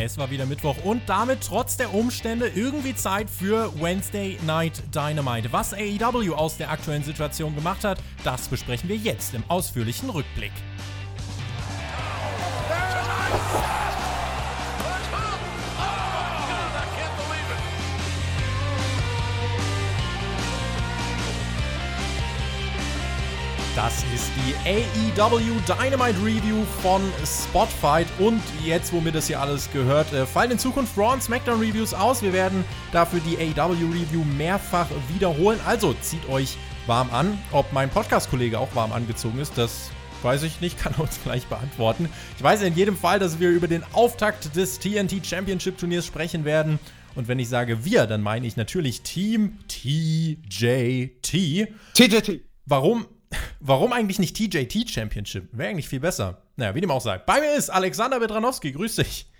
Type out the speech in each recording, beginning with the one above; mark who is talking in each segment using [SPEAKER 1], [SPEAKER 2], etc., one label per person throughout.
[SPEAKER 1] Es war wieder Mittwoch und damit trotz der Umstände irgendwie Zeit für Wednesday Night Dynamite. Was AEW aus der aktuellen Situation gemacht hat, das besprechen wir jetzt im ausführlichen Rückblick. Das ist die AEW Dynamite Review von Spotfight. Und jetzt, wo mir das hier alles gehört, äh, fallen in Zukunft Raw und SmackDown Reviews aus. Wir werden dafür die AEW Review mehrfach wiederholen. Also zieht euch warm an. Ob mein Podcast-Kollege auch warm angezogen ist, das weiß ich nicht, kann er uns gleich beantworten. Ich weiß in jedem Fall, dass wir über den Auftakt des TNT Championship Turniers sprechen werden. Und wenn ich sage wir, dann meine ich natürlich Team TJT.
[SPEAKER 2] TJT.
[SPEAKER 1] Warum Warum eigentlich nicht TJT Championship? Wäre eigentlich viel besser. Naja, wie dem auch sei. Bei mir ist Alexander Bedranowski. Grüß dich.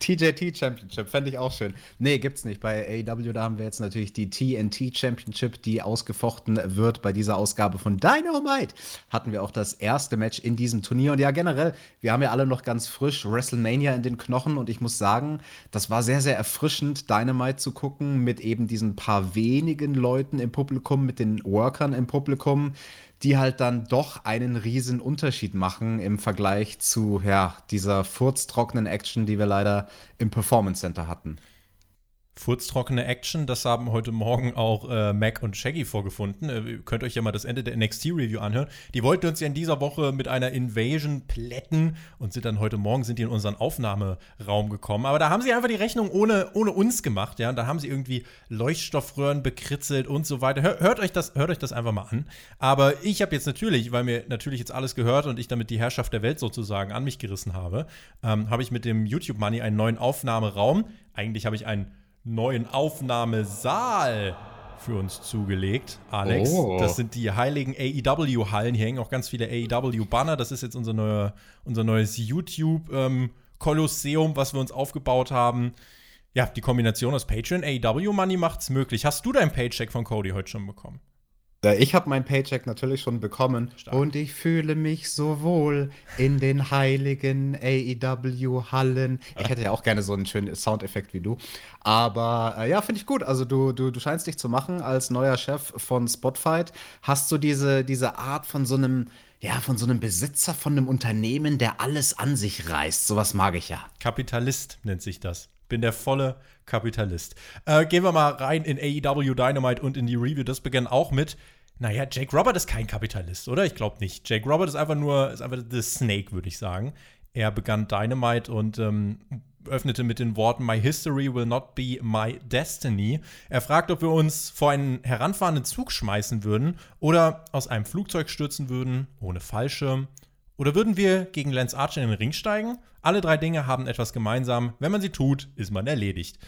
[SPEAKER 2] TJT Championship, fände ich auch schön. Nee, gibt's nicht. Bei AEW, da haben wir jetzt natürlich die TNT Championship, die ausgefochten wird bei dieser Ausgabe von Dynamite. Hatten wir auch das erste Match in diesem Turnier. Und ja, generell, wir haben ja alle noch ganz frisch WrestleMania in den Knochen. Und ich muss sagen, das war sehr, sehr erfrischend, Dynamite zu gucken mit eben diesen paar wenigen Leuten im Publikum, mit den Workern im Publikum die halt dann doch einen riesen Unterschied machen im Vergleich zu ja, dieser furztrockenen Action, die wir leider im Performance Center hatten.
[SPEAKER 1] Furztrockene Action, das haben heute Morgen auch äh, Mac und Shaggy vorgefunden. Äh, ihr könnt euch ja mal das Ende der NXT-Review anhören. Die wollten uns ja in dieser Woche mit einer Invasion plätten und sind dann heute Morgen sind die in unseren Aufnahmeraum gekommen. Aber da haben sie einfach die Rechnung ohne, ohne uns gemacht, ja. Und da haben sie irgendwie Leuchtstoffröhren bekritzelt und so weiter. Hör, hört, euch das, hört euch das einfach mal an. Aber ich habe jetzt natürlich, weil mir natürlich jetzt alles gehört und ich damit die Herrschaft der Welt sozusagen an mich gerissen habe, ähm, habe ich mit dem YouTube Money einen neuen Aufnahmeraum. Eigentlich habe ich einen neuen Aufnahmesaal für uns zugelegt, Alex. Oh. Das sind die heiligen AEW-Hallen. Hier hängen auch ganz viele AEW-Banner. Das ist jetzt unser, neue, unser neues YouTube-Kolosseum, ähm, was wir uns aufgebaut haben. Ja, die Kombination aus Patreon, AEW Money macht es möglich. Hast du dein Paycheck von Cody heute schon bekommen?
[SPEAKER 2] Ich habe mein Paycheck natürlich schon bekommen Stark. und ich fühle mich so wohl in den heiligen AEW-Hallen. Ich hätte ja auch gerne so einen schönen Soundeffekt wie du. Aber äh, ja, finde ich gut. Also du, du, du scheinst dich zu machen als neuer Chef von Spotfight. Hast du diese, diese Art von so einem, ja, von so einem Besitzer von einem Unternehmen, der alles an sich reißt. Sowas mag ich ja.
[SPEAKER 1] Kapitalist nennt sich das. Bin der volle Kapitalist. Äh, gehen wir mal rein in AEW Dynamite und in die Review. Das begann auch mit naja, Jake Robert ist kein Kapitalist, oder? Ich glaube nicht. Jake Robert ist einfach nur, ist einfach The Snake, würde ich sagen. Er begann Dynamite und ähm, öffnete mit den Worten My history will not be my destiny. Er fragt, ob wir uns vor einen heranfahrenden Zug schmeißen würden oder aus einem Flugzeug stürzen würden, ohne Fallschirm. Oder würden wir gegen Lance Archer in den Ring steigen? Alle drei Dinge haben etwas gemeinsam. Wenn man sie tut, ist man erledigt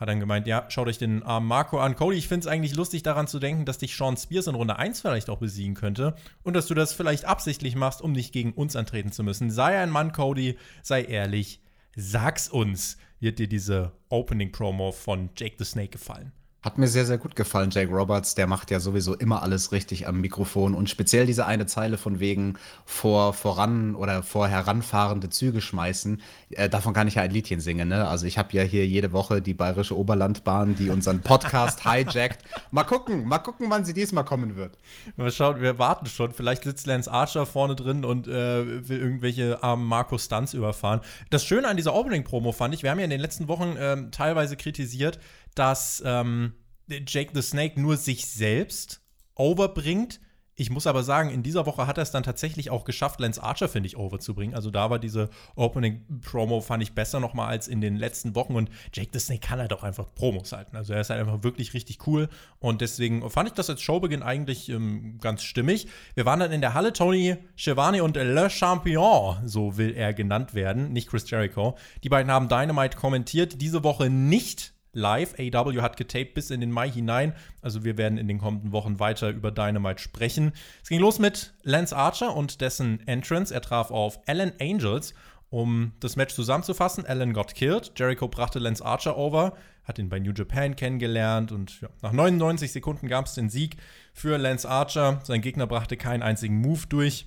[SPEAKER 1] hat dann gemeint, ja, schaut euch den armen Marco an. Cody, ich finde es eigentlich lustig daran zu denken, dass dich Sean Spears in Runde 1 vielleicht auch besiegen könnte und dass du das vielleicht absichtlich machst, um nicht gegen uns antreten zu müssen. Sei ein Mann, Cody, sei ehrlich, sag's uns. Wird dir diese Opening-Promo von Jake the Snake gefallen?
[SPEAKER 2] Hat mir sehr, sehr gut gefallen, Jake Roberts. Der macht ja sowieso immer alles richtig am Mikrofon und speziell diese eine Zeile von wegen vor voran oder vor heranfahrende Züge schmeißen. Äh, davon kann ich ja ein Liedchen singen. Ne? Also ich habe ja hier jede Woche die Bayerische Oberlandbahn, die unseren Podcast hijackt. Mal gucken, mal gucken, wann sie diesmal kommen wird.
[SPEAKER 1] Mal schauen, wir warten schon. Vielleicht sitzt Lance Archer vorne drin und äh, will irgendwelche armen Marco Stunts überfahren. Das Schöne an dieser Opening-Promo fand ich, wir haben ja in den letzten Wochen äh, teilweise kritisiert, dass ähm, Jake the Snake nur sich selbst overbringt. Ich muss aber sagen, in dieser Woche hat er es dann tatsächlich auch geschafft, Lance Archer, finde ich, overzubringen. Also da war diese Opening-Promo, fand ich besser nochmal als in den letzten Wochen. Und Jake the Snake kann halt auch einfach Promos halten. Also er ist halt einfach wirklich richtig cool. Und deswegen fand ich das als Showbeginn eigentlich ähm, ganz stimmig. Wir waren dann in der Halle, Tony Schiavone und Le Champion, so will er genannt werden, nicht Chris Jericho. Die beiden haben Dynamite kommentiert. Diese Woche nicht live. AW hat getaped bis in den Mai hinein. Also wir werden in den kommenden Wochen weiter über Dynamite sprechen. Es ging los mit Lance Archer und dessen Entrance. Er traf auf Alan Angels. Um das Match zusammenzufassen, Alan got killed. Jericho brachte Lance Archer over, hat ihn bei New Japan kennengelernt und ja, nach 99 Sekunden gab es den Sieg für Lance Archer. Sein Gegner brachte keinen einzigen Move durch.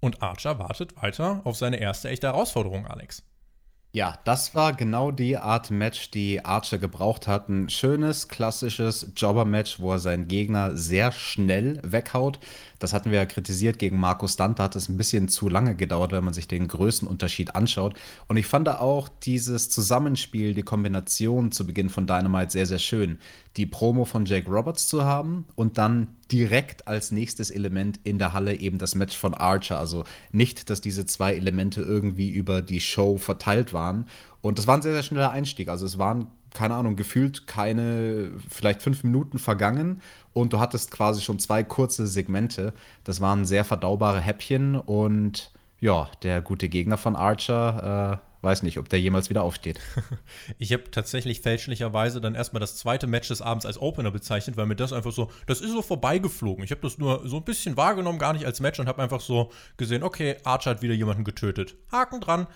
[SPEAKER 1] Und Archer wartet weiter auf seine erste echte Herausforderung, Alex.
[SPEAKER 2] Ja, das war genau die Art Match, die Archer gebraucht hat. Ein schönes, klassisches Jobber-Match, wo er seinen Gegner sehr schnell weghaut. Das hatten wir ja kritisiert gegen Markus Stunt. Da hat es ein bisschen zu lange gedauert, wenn man sich den Größenunterschied anschaut. Und ich fand auch dieses Zusammenspiel, die Kombination zu Beginn von Dynamite sehr, sehr schön. Die Promo von Jake Roberts zu haben und dann direkt als nächstes Element in der Halle eben das Match von Archer. Also nicht, dass diese zwei Elemente irgendwie über die Show verteilt waren. Und das war ein sehr, sehr schneller Einstieg. Also es waren, keine Ahnung, gefühlt keine, vielleicht fünf Minuten vergangen und du hattest quasi schon zwei kurze Segmente. Das waren sehr verdaubare Häppchen und ja, der gute Gegner von Archer, äh, weiß nicht, ob der jemals wieder aufsteht.
[SPEAKER 1] Ich habe tatsächlich fälschlicherweise dann erstmal das zweite Match des Abends als Opener bezeichnet, weil mir das einfach so, das ist so vorbeigeflogen. Ich habe das nur so ein bisschen wahrgenommen, gar nicht als Match und habe einfach so gesehen, okay, Archer hat wieder jemanden getötet. Haken dran.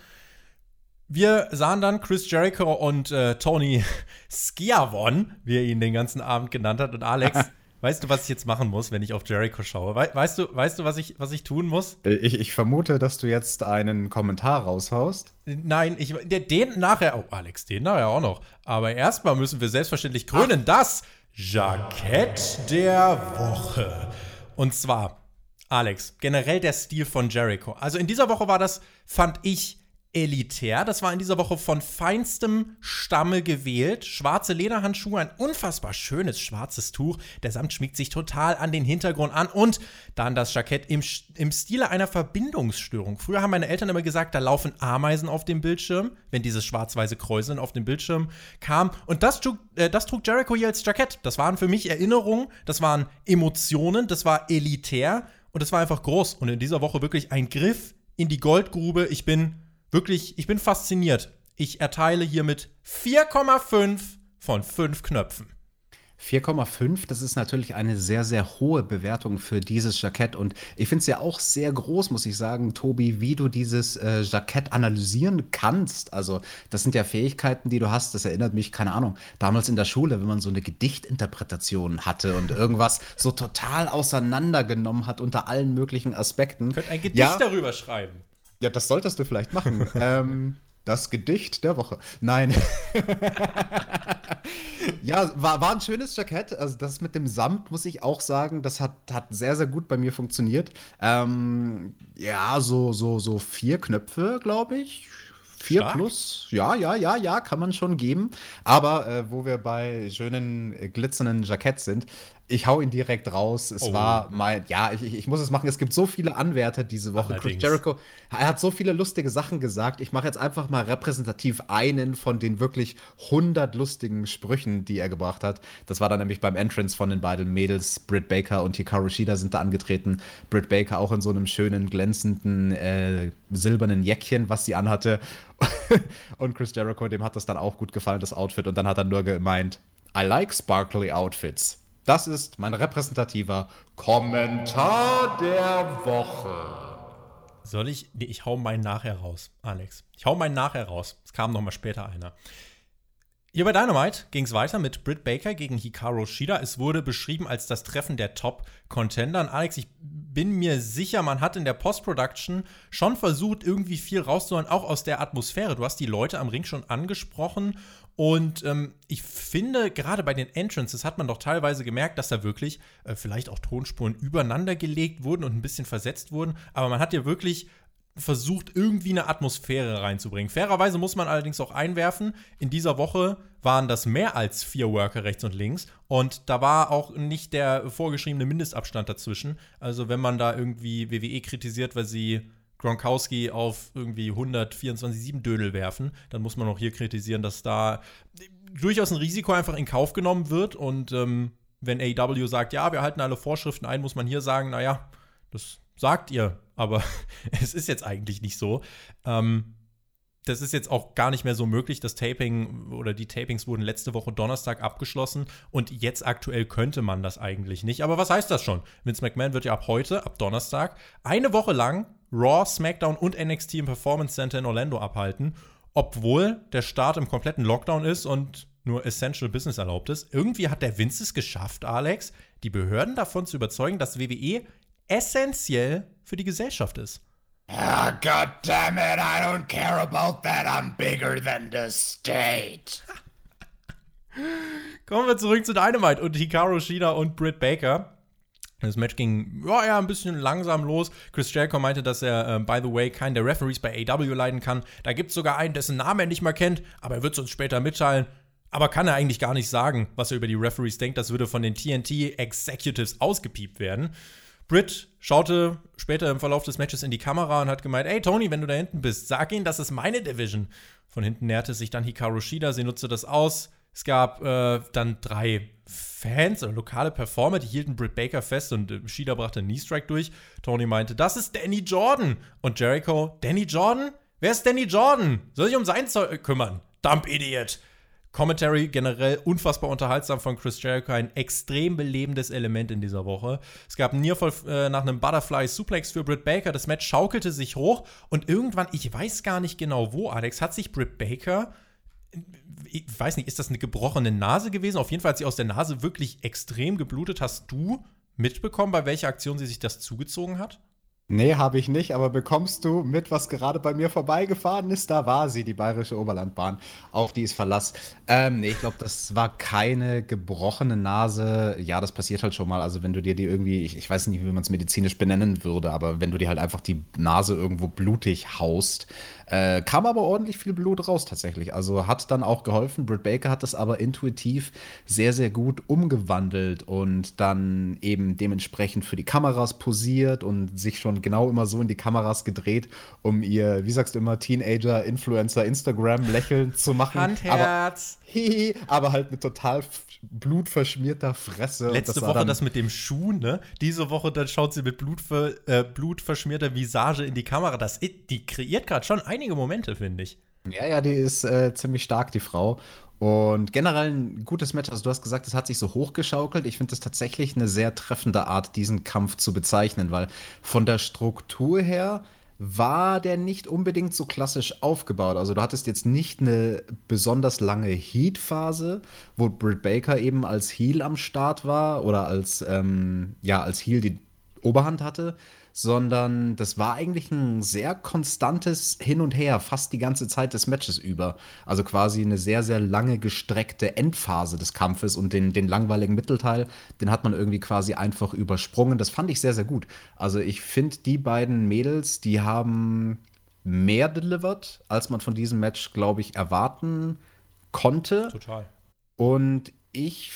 [SPEAKER 1] Wir sahen dann Chris Jericho und äh, Tony Schiavon, wie er ihn den ganzen Abend genannt hat. Und Alex, weißt du, was ich jetzt machen muss, wenn ich auf Jericho schaue? We weißt du, weißt du was, ich, was ich tun muss?
[SPEAKER 2] Äh, ich, ich vermute, dass du jetzt einen Kommentar raushaust.
[SPEAKER 1] Nein, ich, den nachher, oh Alex, den nachher auch noch. Aber erstmal müssen wir selbstverständlich krönen Ach. das Jackett der Woche. Und zwar, Alex, generell der Stil von Jericho. Also in dieser Woche war das, fand ich, elitär. Das war in dieser Woche von feinstem Stamme gewählt. Schwarze Lederhandschuhe, ein unfassbar schönes schwarzes Tuch. Der Samt schmiegt sich total an den Hintergrund an und dann das Jackett im, im Stile einer Verbindungsstörung. Früher haben meine Eltern immer gesagt, da laufen Ameisen auf dem Bildschirm, wenn dieses schwarz-weiße Kräuseln auf dem Bildschirm kam. Und das äh, das trug Jericho hier als Jackett. Das waren für mich Erinnerungen, das waren Emotionen, das war elitär und das war einfach groß. Und in dieser Woche wirklich ein Griff in die Goldgrube. Ich bin wirklich, ich bin fasziniert. Ich erteile hiermit 4,5 von 5 Knöpfen.
[SPEAKER 2] 4,5, das ist natürlich eine sehr, sehr hohe Bewertung für dieses Jackett. Und ich finde es ja auch sehr groß, muss ich sagen, Tobi, wie du dieses äh, Jackett analysieren kannst. Also, das sind ja Fähigkeiten, die du hast. Das erinnert mich, keine Ahnung, damals in der Schule, wenn man so eine Gedichtinterpretation hatte und irgendwas so total auseinandergenommen hat unter allen möglichen Aspekten.
[SPEAKER 1] Könnt ein Gedicht ja, darüber schreiben.
[SPEAKER 2] Ja, das solltest du vielleicht machen. ähm, das Gedicht der Woche. Nein. ja, war, war ein schönes Jackett. Also, das mit dem Samt, muss ich auch sagen, das hat, hat sehr, sehr gut bei mir funktioniert. Ähm, ja, so, so, so vier Knöpfe, glaube ich. Vier Stark. plus, ja, ja, ja, ja, kann man schon geben. Aber äh, wo wir bei schönen, äh, glitzernden Jacketts sind, ich hau ihn direkt raus. Es oh. war mein, ja, ich, ich, muss es machen. Es gibt so viele Anwärter diese Woche. Allerdings. Chris Jericho, er hat so viele lustige Sachen gesagt. Ich mache jetzt einfach mal repräsentativ einen von den wirklich 100 lustigen Sprüchen, die er gebracht hat. Das war dann nämlich beim Entrance von den beiden Mädels. Britt Baker und Hikaru Shida sind da angetreten. Britt Baker auch in so einem schönen, glänzenden, äh, silbernen Jäckchen, was sie anhatte. und Chris Jericho, dem hat das dann auch gut gefallen, das Outfit. Und dann hat er nur gemeint, I like sparkly outfits. Das ist mein repräsentativer Kommentar der Woche.
[SPEAKER 1] Soll ich? Nee, ich hau meinen nachher raus, Alex. Ich hau meinen nachher raus. Es kam noch mal später einer. Hier bei Dynamite ging es weiter mit Britt Baker gegen Hikaru Shida. Es wurde beschrieben als das Treffen der Top-Contender. Alex, ich bin mir sicher, man hat in der Post-Production schon versucht, irgendwie viel rauszuholen, auch aus der Atmosphäre. Du hast die Leute am Ring schon angesprochen und ähm, ich finde, gerade bei den Entrances hat man doch teilweise gemerkt, dass da wirklich äh, vielleicht auch Tonspuren übereinander gelegt wurden und ein bisschen versetzt wurden. Aber man hat ja wirklich versucht, irgendwie eine Atmosphäre reinzubringen. Fairerweise muss man allerdings auch einwerfen, in dieser Woche waren das mehr als vier Worker rechts und links. Und da war auch nicht der vorgeschriebene Mindestabstand dazwischen. Also wenn man da irgendwie WWE kritisiert, weil sie Gronkowski auf irgendwie 124-7 Dödel werfen, dann muss man auch hier kritisieren, dass da durchaus ein Risiko einfach in Kauf genommen wird. Und ähm, wenn AEW sagt, ja, wir halten alle Vorschriften ein, muss man hier sagen, naja, das sagt ihr, aber es ist jetzt eigentlich nicht so. Ähm, das ist jetzt auch gar nicht mehr so möglich. Das Taping oder die Tapings wurden letzte Woche Donnerstag abgeschlossen und jetzt aktuell könnte man das eigentlich nicht. Aber was heißt das schon? Vince McMahon wird ja ab heute, ab Donnerstag, eine Woche lang Raw, SmackDown und NXT im Performance Center in Orlando abhalten, obwohl der Start im kompletten Lockdown ist und nur Essential Business erlaubt ist. Irgendwie hat der Vince es geschafft, Alex, die Behörden davon zu überzeugen, dass WWE essentiell für die Gesellschaft ist.
[SPEAKER 2] Ah, God damn it, I don't care about that. I'm bigger than the state.
[SPEAKER 1] Kommen wir zurück zu Dynamite und Hikaru Shida und Britt Baker. Das Match ging ja, ja, ein bisschen langsam los. Chris Jericho meinte, dass er, äh, by the way, keinen der Referees bei AW leiden kann. Da gibt es sogar einen, dessen Namen er nicht mal kennt, aber er wird es uns später mitteilen. Aber kann er eigentlich gar nicht sagen, was er über die Referees denkt. Das würde von den TNT Executives ausgepiept werden. Britt schaute später im Verlauf des Matches in die Kamera und hat gemeint: Ey, Tony, wenn du da hinten bist, sag ihnen, das ist meine Division. Von hinten näherte sich dann Hikaru Shida. Sie nutzte das aus. Es gab äh, dann drei Fans oder lokale Performer, die hielten Britt Baker fest und äh, Shida brachte einen Knee-Strike durch. Tony meinte, das ist Danny Jordan. Und Jericho, Danny Jordan? Wer ist Danny Jordan? Soll sich um sein Zeug kümmern? Dump Idiot. Commentary generell unfassbar unterhaltsam von Chris Jericho, ein extrem belebendes Element in dieser Woche. Es gab einen Nearfall äh, nach einem Butterfly Suplex für Britt Baker. Das Match schaukelte sich hoch und irgendwann, ich weiß gar nicht genau wo, Alex, hat sich Britt Baker ich weiß nicht, ist das eine gebrochene Nase gewesen? Auf jeden Fall hat sie aus der Nase wirklich extrem geblutet. Hast du mitbekommen, bei welcher Aktion sie sich das zugezogen hat?
[SPEAKER 2] Nee, habe ich nicht, aber bekommst du mit, was gerade bei mir vorbeigefahren ist? Da war sie, die Bayerische Oberlandbahn. Auf die ist Verlass. Ähm, nee, ich glaube, das war keine gebrochene Nase. Ja, das passiert halt schon mal. Also, wenn du dir die irgendwie, ich, ich weiß nicht, wie man es medizinisch benennen würde, aber wenn du dir halt einfach die Nase irgendwo blutig haust, äh, kam aber ordentlich viel Blut raus tatsächlich. Also hat dann auch geholfen. Britt Baker hat das aber intuitiv sehr, sehr gut umgewandelt und dann eben dementsprechend für die Kameras posiert und sich schon genau immer so in die Kameras gedreht, um ihr, wie sagst du immer, Teenager, Influencer, Instagram lächeln zu machen.
[SPEAKER 1] Handherz.
[SPEAKER 2] Aber, hihi, aber halt mit total blutverschmierter Fresse.
[SPEAKER 1] Letzte das Woche das mit dem Schuh, ne? Diese Woche dann schaut sie mit blutver, äh, blutverschmierter Visage in die Kamera. Das, die kreiert gerade schon einige Momente, finde ich.
[SPEAKER 2] Ja, ja, die ist äh, ziemlich stark, die Frau. Und generell ein gutes Match. Also, du hast gesagt, es hat sich so hochgeschaukelt. Ich finde das tatsächlich eine sehr treffende Art, diesen Kampf zu bezeichnen, weil von der Struktur her war der nicht unbedingt so klassisch aufgebaut. Also du hattest jetzt nicht eine besonders lange Heat-Phase, wo Britt Baker eben als Heel am Start war oder als, ähm, ja, als Heel die Oberhand hatte, sondern das war eigentlich ein sehr konstantes Hin und Her, fast die ganze Zeit des Matches über. Also quasi eine sehr, sehr lange gestreckte Endphase des Kampfes und den, den langweiligen Mittelteil, den hat man irgendwie quasi einfach übersprungen. Das fand ich sehr, sehr gut. Also ich finde, die beiden Mädels, die haben mehr delivered, als man von diesem Match, glaube ich, erwarten konnte.
[SPEAKER 1] Total.
[SPEAKER 2] Und ich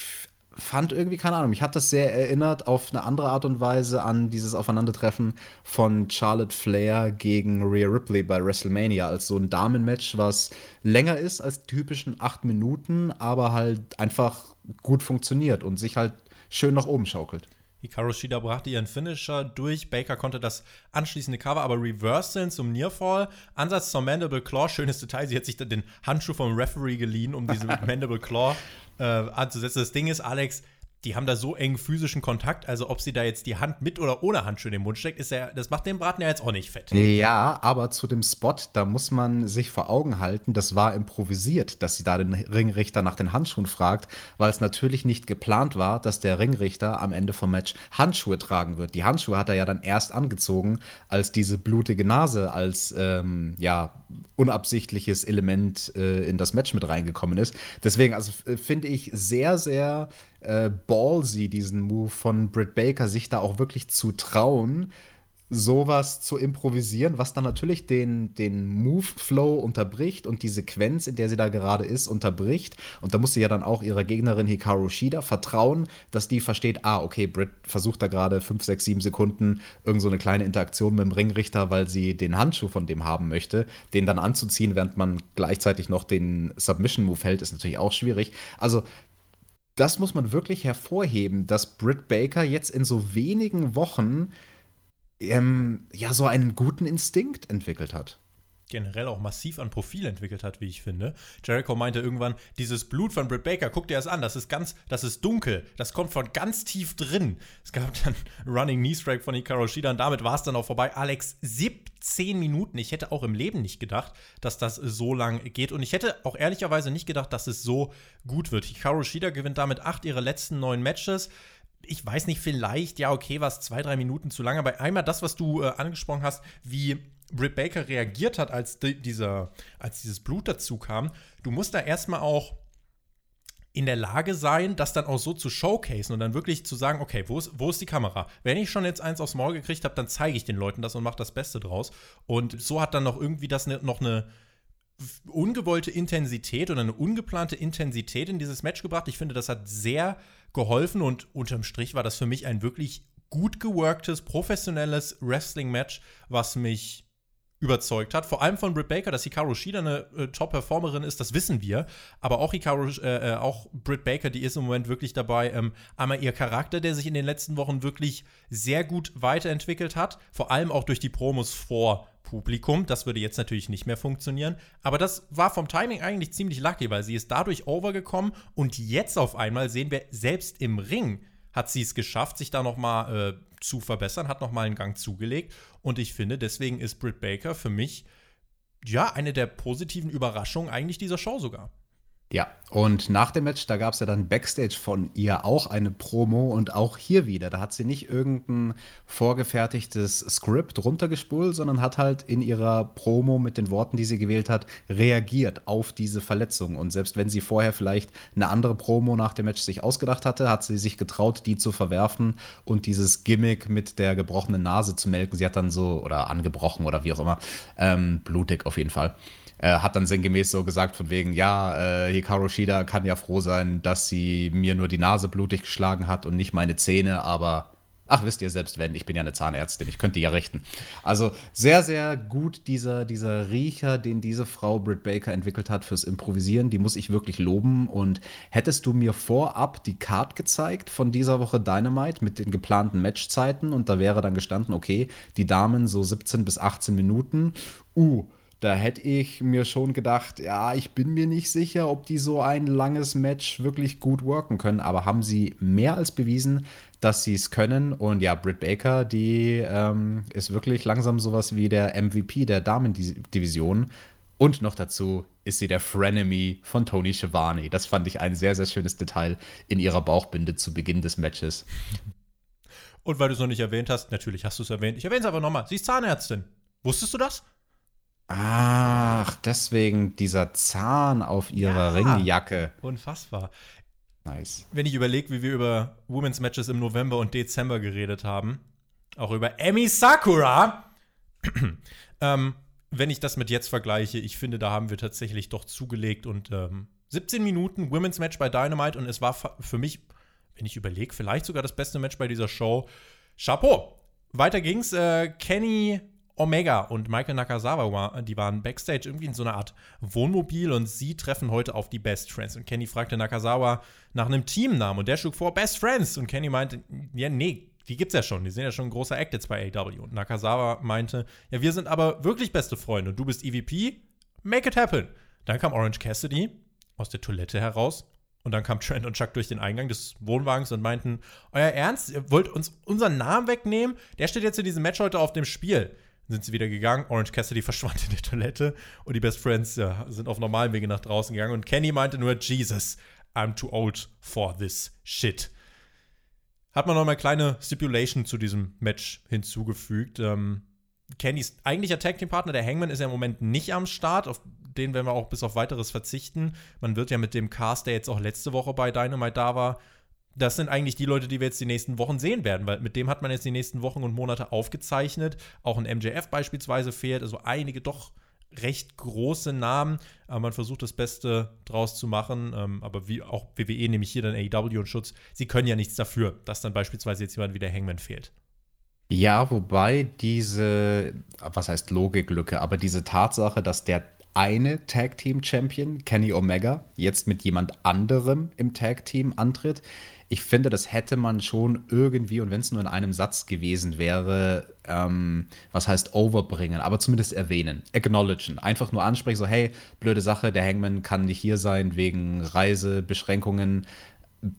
[SPEAKER 2] fand irgendwie, keine Ahnung, mich hat das sehr erinnert auf eine andere Art und Weise an dieses Aufeinandertreffen von Charlotte Flair gegen Rhea Ripley bei WrestleMania als so ein Damenmatch, was länger ist als die typischen acht Minuten, aber halt einfach gut funktioniert und sich halt schön nach oben schaukelt.
[SPEAKER 1] Hikaru Shida brachte ihren Finisher durch. Baker konnte das anschließende Cover aber reversen zum Nearfall. Ansatz zur Mandible Claw. Schönes Detail. Sie hat sich den Handschuh vom Referee geliehen, um diese Mandible Claw äh, anzusetzen. Das Ding ist, Alex, die haben da so engen physischen Kontakt, also ob sie da jetzt die Hand mit oder ohne Handschuhe in den Mund steckt, ist ja, das macht den Braten ja jetzt auch nicht fett.
[SPEAKER 2] Ja, aber zu dem Spot, da muss man sich vor Augen halten, das war improvisiert, dass sie da den Ringrichter nach den Handschuhen fragt, weil es natürlich nicht geplant war, dass der Ringrichter am Ende vom Match Handschuhe tragen wird. Die Handschuhe hat er ja dann erst angezogen, als diese blutige Nase als ähm, ja unabsichtliches Element äh, in das Match mit reingekommen ist. Deswegen, also finde ich sehr, sehr äh, ballsy, diesen Move von Britt Baker, sich da auch wirklich zu trauen, sowas zu improvisieren, was dann natürlich den, den Move-Flow unterbricht und die Sequenz, in der sie da gerade ist, unterbricht. Und da muss sie ja dann auch ihrer Gegnerin Hikaru Shida vertrauen, dass die versteht, ah, okay, Britt versucht da gerade 5, 6, 7 Sekunden irgend so eine kleine Interaktion mit dem Ringrichter, weil sie den Handschuh von dem haben möchte. Den dann anzuziehen, während man gleichzeitig noch den Submission-Move hält, ist natürlich auch schwierig. Also das muss man wirklich hervorheben, dass Britt Baker jetzt in so wenigen Wochen ähm, ja so einen guten Instinkt entwickelt hat
[SPEAKER 1] generell auch massiv an Profil entwickelt hat, wie ich finde. Jericho meinte irgendwann, dieses Blut von Britt Baker, guck dir das an, das ist ganz, das ist dunkel, das kommt von ganz tief drin. Es gab dann Running Knee Strike von Hikaru Shida und damit war es dann auch vorbei. Alex, 17 Minuten. Ich hätte auch im Leben nicht gedacht, dass das so lang geht und ich hätte auch ehrlicherweise nicht gedacht, dass es so gut wird. Hikaru Shida gewinnt damit acht ihrer letzten neun Matches ich weiß nicht, vielleicht, ja, okay, war es zwei, drei Minuten zu lange, aber einmal das, was du äh, angesprochen hast, wie Britt Baker reagiert hat, als, die, dieser, als dieses Blut dazu kam, du musst da erstmal auch in der Lage sein, das dann auch so zu showcasen und dann wirklich zu sagen, okay, wo ist, wo ist die Kamera? Wenn ich schon jetzt eins aufs Maul gekriegt habe, dann zeige ich den Leuten das und mache das Beste draus. Und so hat dann noch irgendwie das ne, noch eine ungewollte Intensität oder eine ungeplante Intensität in dieses Match gebracht. Ich finde, das hat sehr geholfen und unterm Strich war das für mich ein wirklich gut geworktes, professionelles Wrestling-Match, was mich überzeugt hat. Vor allem von Britt Baker, dass Hikaru Shida eine äh, Top-Performerin ist, das wissen wir. Aber auch Hikaru, äh, äh, auch Britt Baker, die ist im Moment wirklich dabei. Ähm, einmal ihr Charakter, der sich in den letzten Wochen wirklich sehr gut weiterentwickelt hat. Vor allem auch durch die Promos vor Publikum. Das würde jetzt natürlich nicht mehr funktionieren. Aber das war vom Timing eigentlich ziemlich lucky, weil sie ist dadurch overgekommen und jetzt auf einmal sehen wir selbst im Ring hat sie es geschafft, sich da noch mal äh, zu verbessern, hat noch mal einen Gang zugelegt und ich finde, deswegen ist Britt Baker für mich ja eine der positiven Überraschungen eigentlich dieser Show sogar.
[SPEAKER 2] Ja, und nach dem Match, da gab es ja dann Backstage von ihr auch eine Promo und auch hier wieder. Da hat sie nicht irgendein vorgefertigtes Skript runtergespult, sondern hat halt in ihrer Promo mit den Worten, die sie gewählt hat, reagiert auf diese Verletzung. Und selbst wenn sie vorher vielleicht eine andere Promo nach dem Match sich ausgedacht hatte, hat sie sich getraut, die zu verwerfen und dieses Gimmick mit der gebrochenen Nase zu melken. Sie hat dann so, oder angebrochen oder wie auch immer, ähm, blutig auf jeden Fall äh, hat dann sinngemäß so gesagt von wegen, ja, äh, Hikaru Shida kann ja froh sein, dass sie mir nur die Nase blutig geschlagen hat und nicht meine Zähne, aber ach, wisst ihr selbst wenn, ich bin ja eine Zahnärztin, ich könnte die ja richten. Also sehr, sehr gut dieser, dieser Riecher, den diese Frau Britt Baker entwickelt hat fürs Improvisieren, die muss ich wirklich loben. Und hättest du mir vorab die Card gezeigt von dieser Woche Dynamite mit den geplanten Matchzeiten und da wäre dann gestanden, okay, die Damen so 17 bis 18 Minuten, uh, da hätte ich mir schon gedacht, ja, ich bin mir nicht sicher, ob die so ein langes Match wirklich gut worken können, aber haben sie mehr als bewiesen, dass sie es können. Und ja, Britt Baker, die ähm, ist wirklich langsam sowas wie der MVP der Damendivision. Und noch dazu ist sie der Frenemy von Tony Schiavone. Das fand ich ein sehr, sehr schönes Detail in ihrer Bauchbinde zu Beginn des Matches.
[SPEAKER 1] Und weil du es noch nicht erwähnt hast, natürlich hast du es erwähnt. Ich erwähne es aber nochmal. Sie ist Zahnärztin. Wusstest du das?
[SPEAKER 2] Ach, deswegen dieser Zahn auf ihrer ja, Ringjacke.
[SPEAKER 1] Unfassbar.
[SPEAKER 2] Nice.
[SPEAKER 1] Wenn ich überlege, wie wir über Women's Matches im November und Dezember geredet haben, auch über Emi Sakura, ähm, wenn ich das mit jetzt vergleiche, ich finde, da haben wir tatsächlich doch zugelegt und ähm, 17 Minuten Women's Match bei Dynamite und es war für mich, wenn ich überlege, vielleicht sogar das beste Match bei dieser Show. Chapeau! Weiter ging's. Äh, Kenny Omega und Michael Nakazawa, die waren backstage irgendwie in so einer Art Wohnmobil und sie treffen heute auf die Best Friends. Und Kenny fragte Nakazawa nach einem Teamnamen und der schlug vor Best Friends. Und Kenny meinte, ja, nee, die gibt's ja schon. Die sind ja schon ein großer Act jetzt bei AW. Und Nakazawa meinte, ja, wir sind aber wirklich beste Freunde und du bist EVP. Make it happen. Dann kam Orange Cassidy aus der Toilette heraus und dann kam Trent und Chuck durch den Eingang des Wohnwagens und meinten: Euer Ernst, ihr wollt uns unseren Namen wegnehmen? Der steht jetzt in diesem Match heute auf dem Spiel sind sie wieder gegangen. Orange Cassidy verschwand in der Toilette und die Best Friends ja, sind auf normalem Wege nach draußen gegangen. Und Kenny meinte nur, Jesus, I'm too old for this shit. Hat man noch mal eine kleine Stipulation zu diesem Match hinzugefügt. Ähm, Kennys eigentlicher Tag Team Partner, der Hangman, ist ja im Moment nicht am Start. Auf den werden wir auch bis auf weiteres verzichten. Man wird ja mit dem Cast, der jetzt auch letzte Woche bei Dynamite da war, das sind eigentlich die Leute, die wir jetzt die nächsten Wochen sehen werden, weil mit dem hat man jetzt die nächsten Wochen und Monate aufgezeichnet. Auch ein MJF beispielsweise fehlt, also einige doch recht große Namen, aber man versucht das Beste draus zu machen. Ähm, aber wie auch WWE, nämlich hier dann AEW und Schutz, sie können ja nichts dafür, dass dann beispielsweise jetzt jemand wie der Hangman fehlt.
[SPEAKER 2] Ja, wobei diese, was heißt Logiklücke, aber diese Tatsache, dass der eine Tag Team Champion, Kenny Omega, jetzt mit jemand anderem im Tag Team antritt, ich finde, das hätte man schon irgendwie, und wenn es nur in einem Satz gewesen wäre, ähm, was heißt overbringen, aber zumindest erwähnen, acknowledgen, einfach nur ansprechen, so hey, blöde Sache, der Hangman kann nicht hier sein wegen Reisebeschränkungen,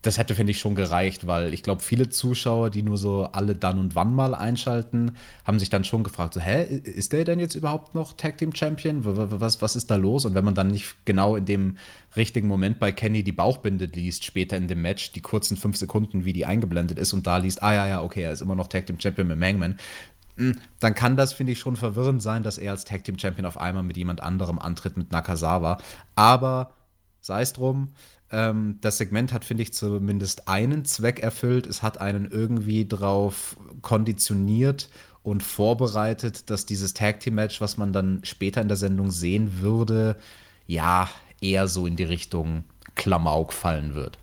[SPEAKER 2] das hätte, finde ich, schon gereicht, weil ich glaube, viele Zuschauer, die nur so alle dann und wann mal einschalten, haben sich dann schon gefragt, so, hä, ist der denn jetzt überhaupt noch Tag Team Champion? Was, was ist da los? Und wenn man dann nicht genau in dem richtigen Moment bei Kenny die Bauchbinde liest, später in dem Match, die kurzen fünf Sekunden, wie die eingeblendet ist und da liest, ah ja, ja, okay, er ist immer noch Tag Team Champion mit Mangman, hm, dann kann das, finde ich, schon verwirrend sein, dass er als Tag Team Champion auf einmal mit jemand anderem antritt, mit Nakazawa. Aber sei es drum, ähm, das Segment hat, finde ich, zumindest einen Zweck erfüllt. Es hat einen irgendwie drauf konditioniert und vorbereitet, dass dieses Tag Team Match, was man dann später in der Sendung sehen würde, ja, eher so in die Richtung Klamauk fallen wird.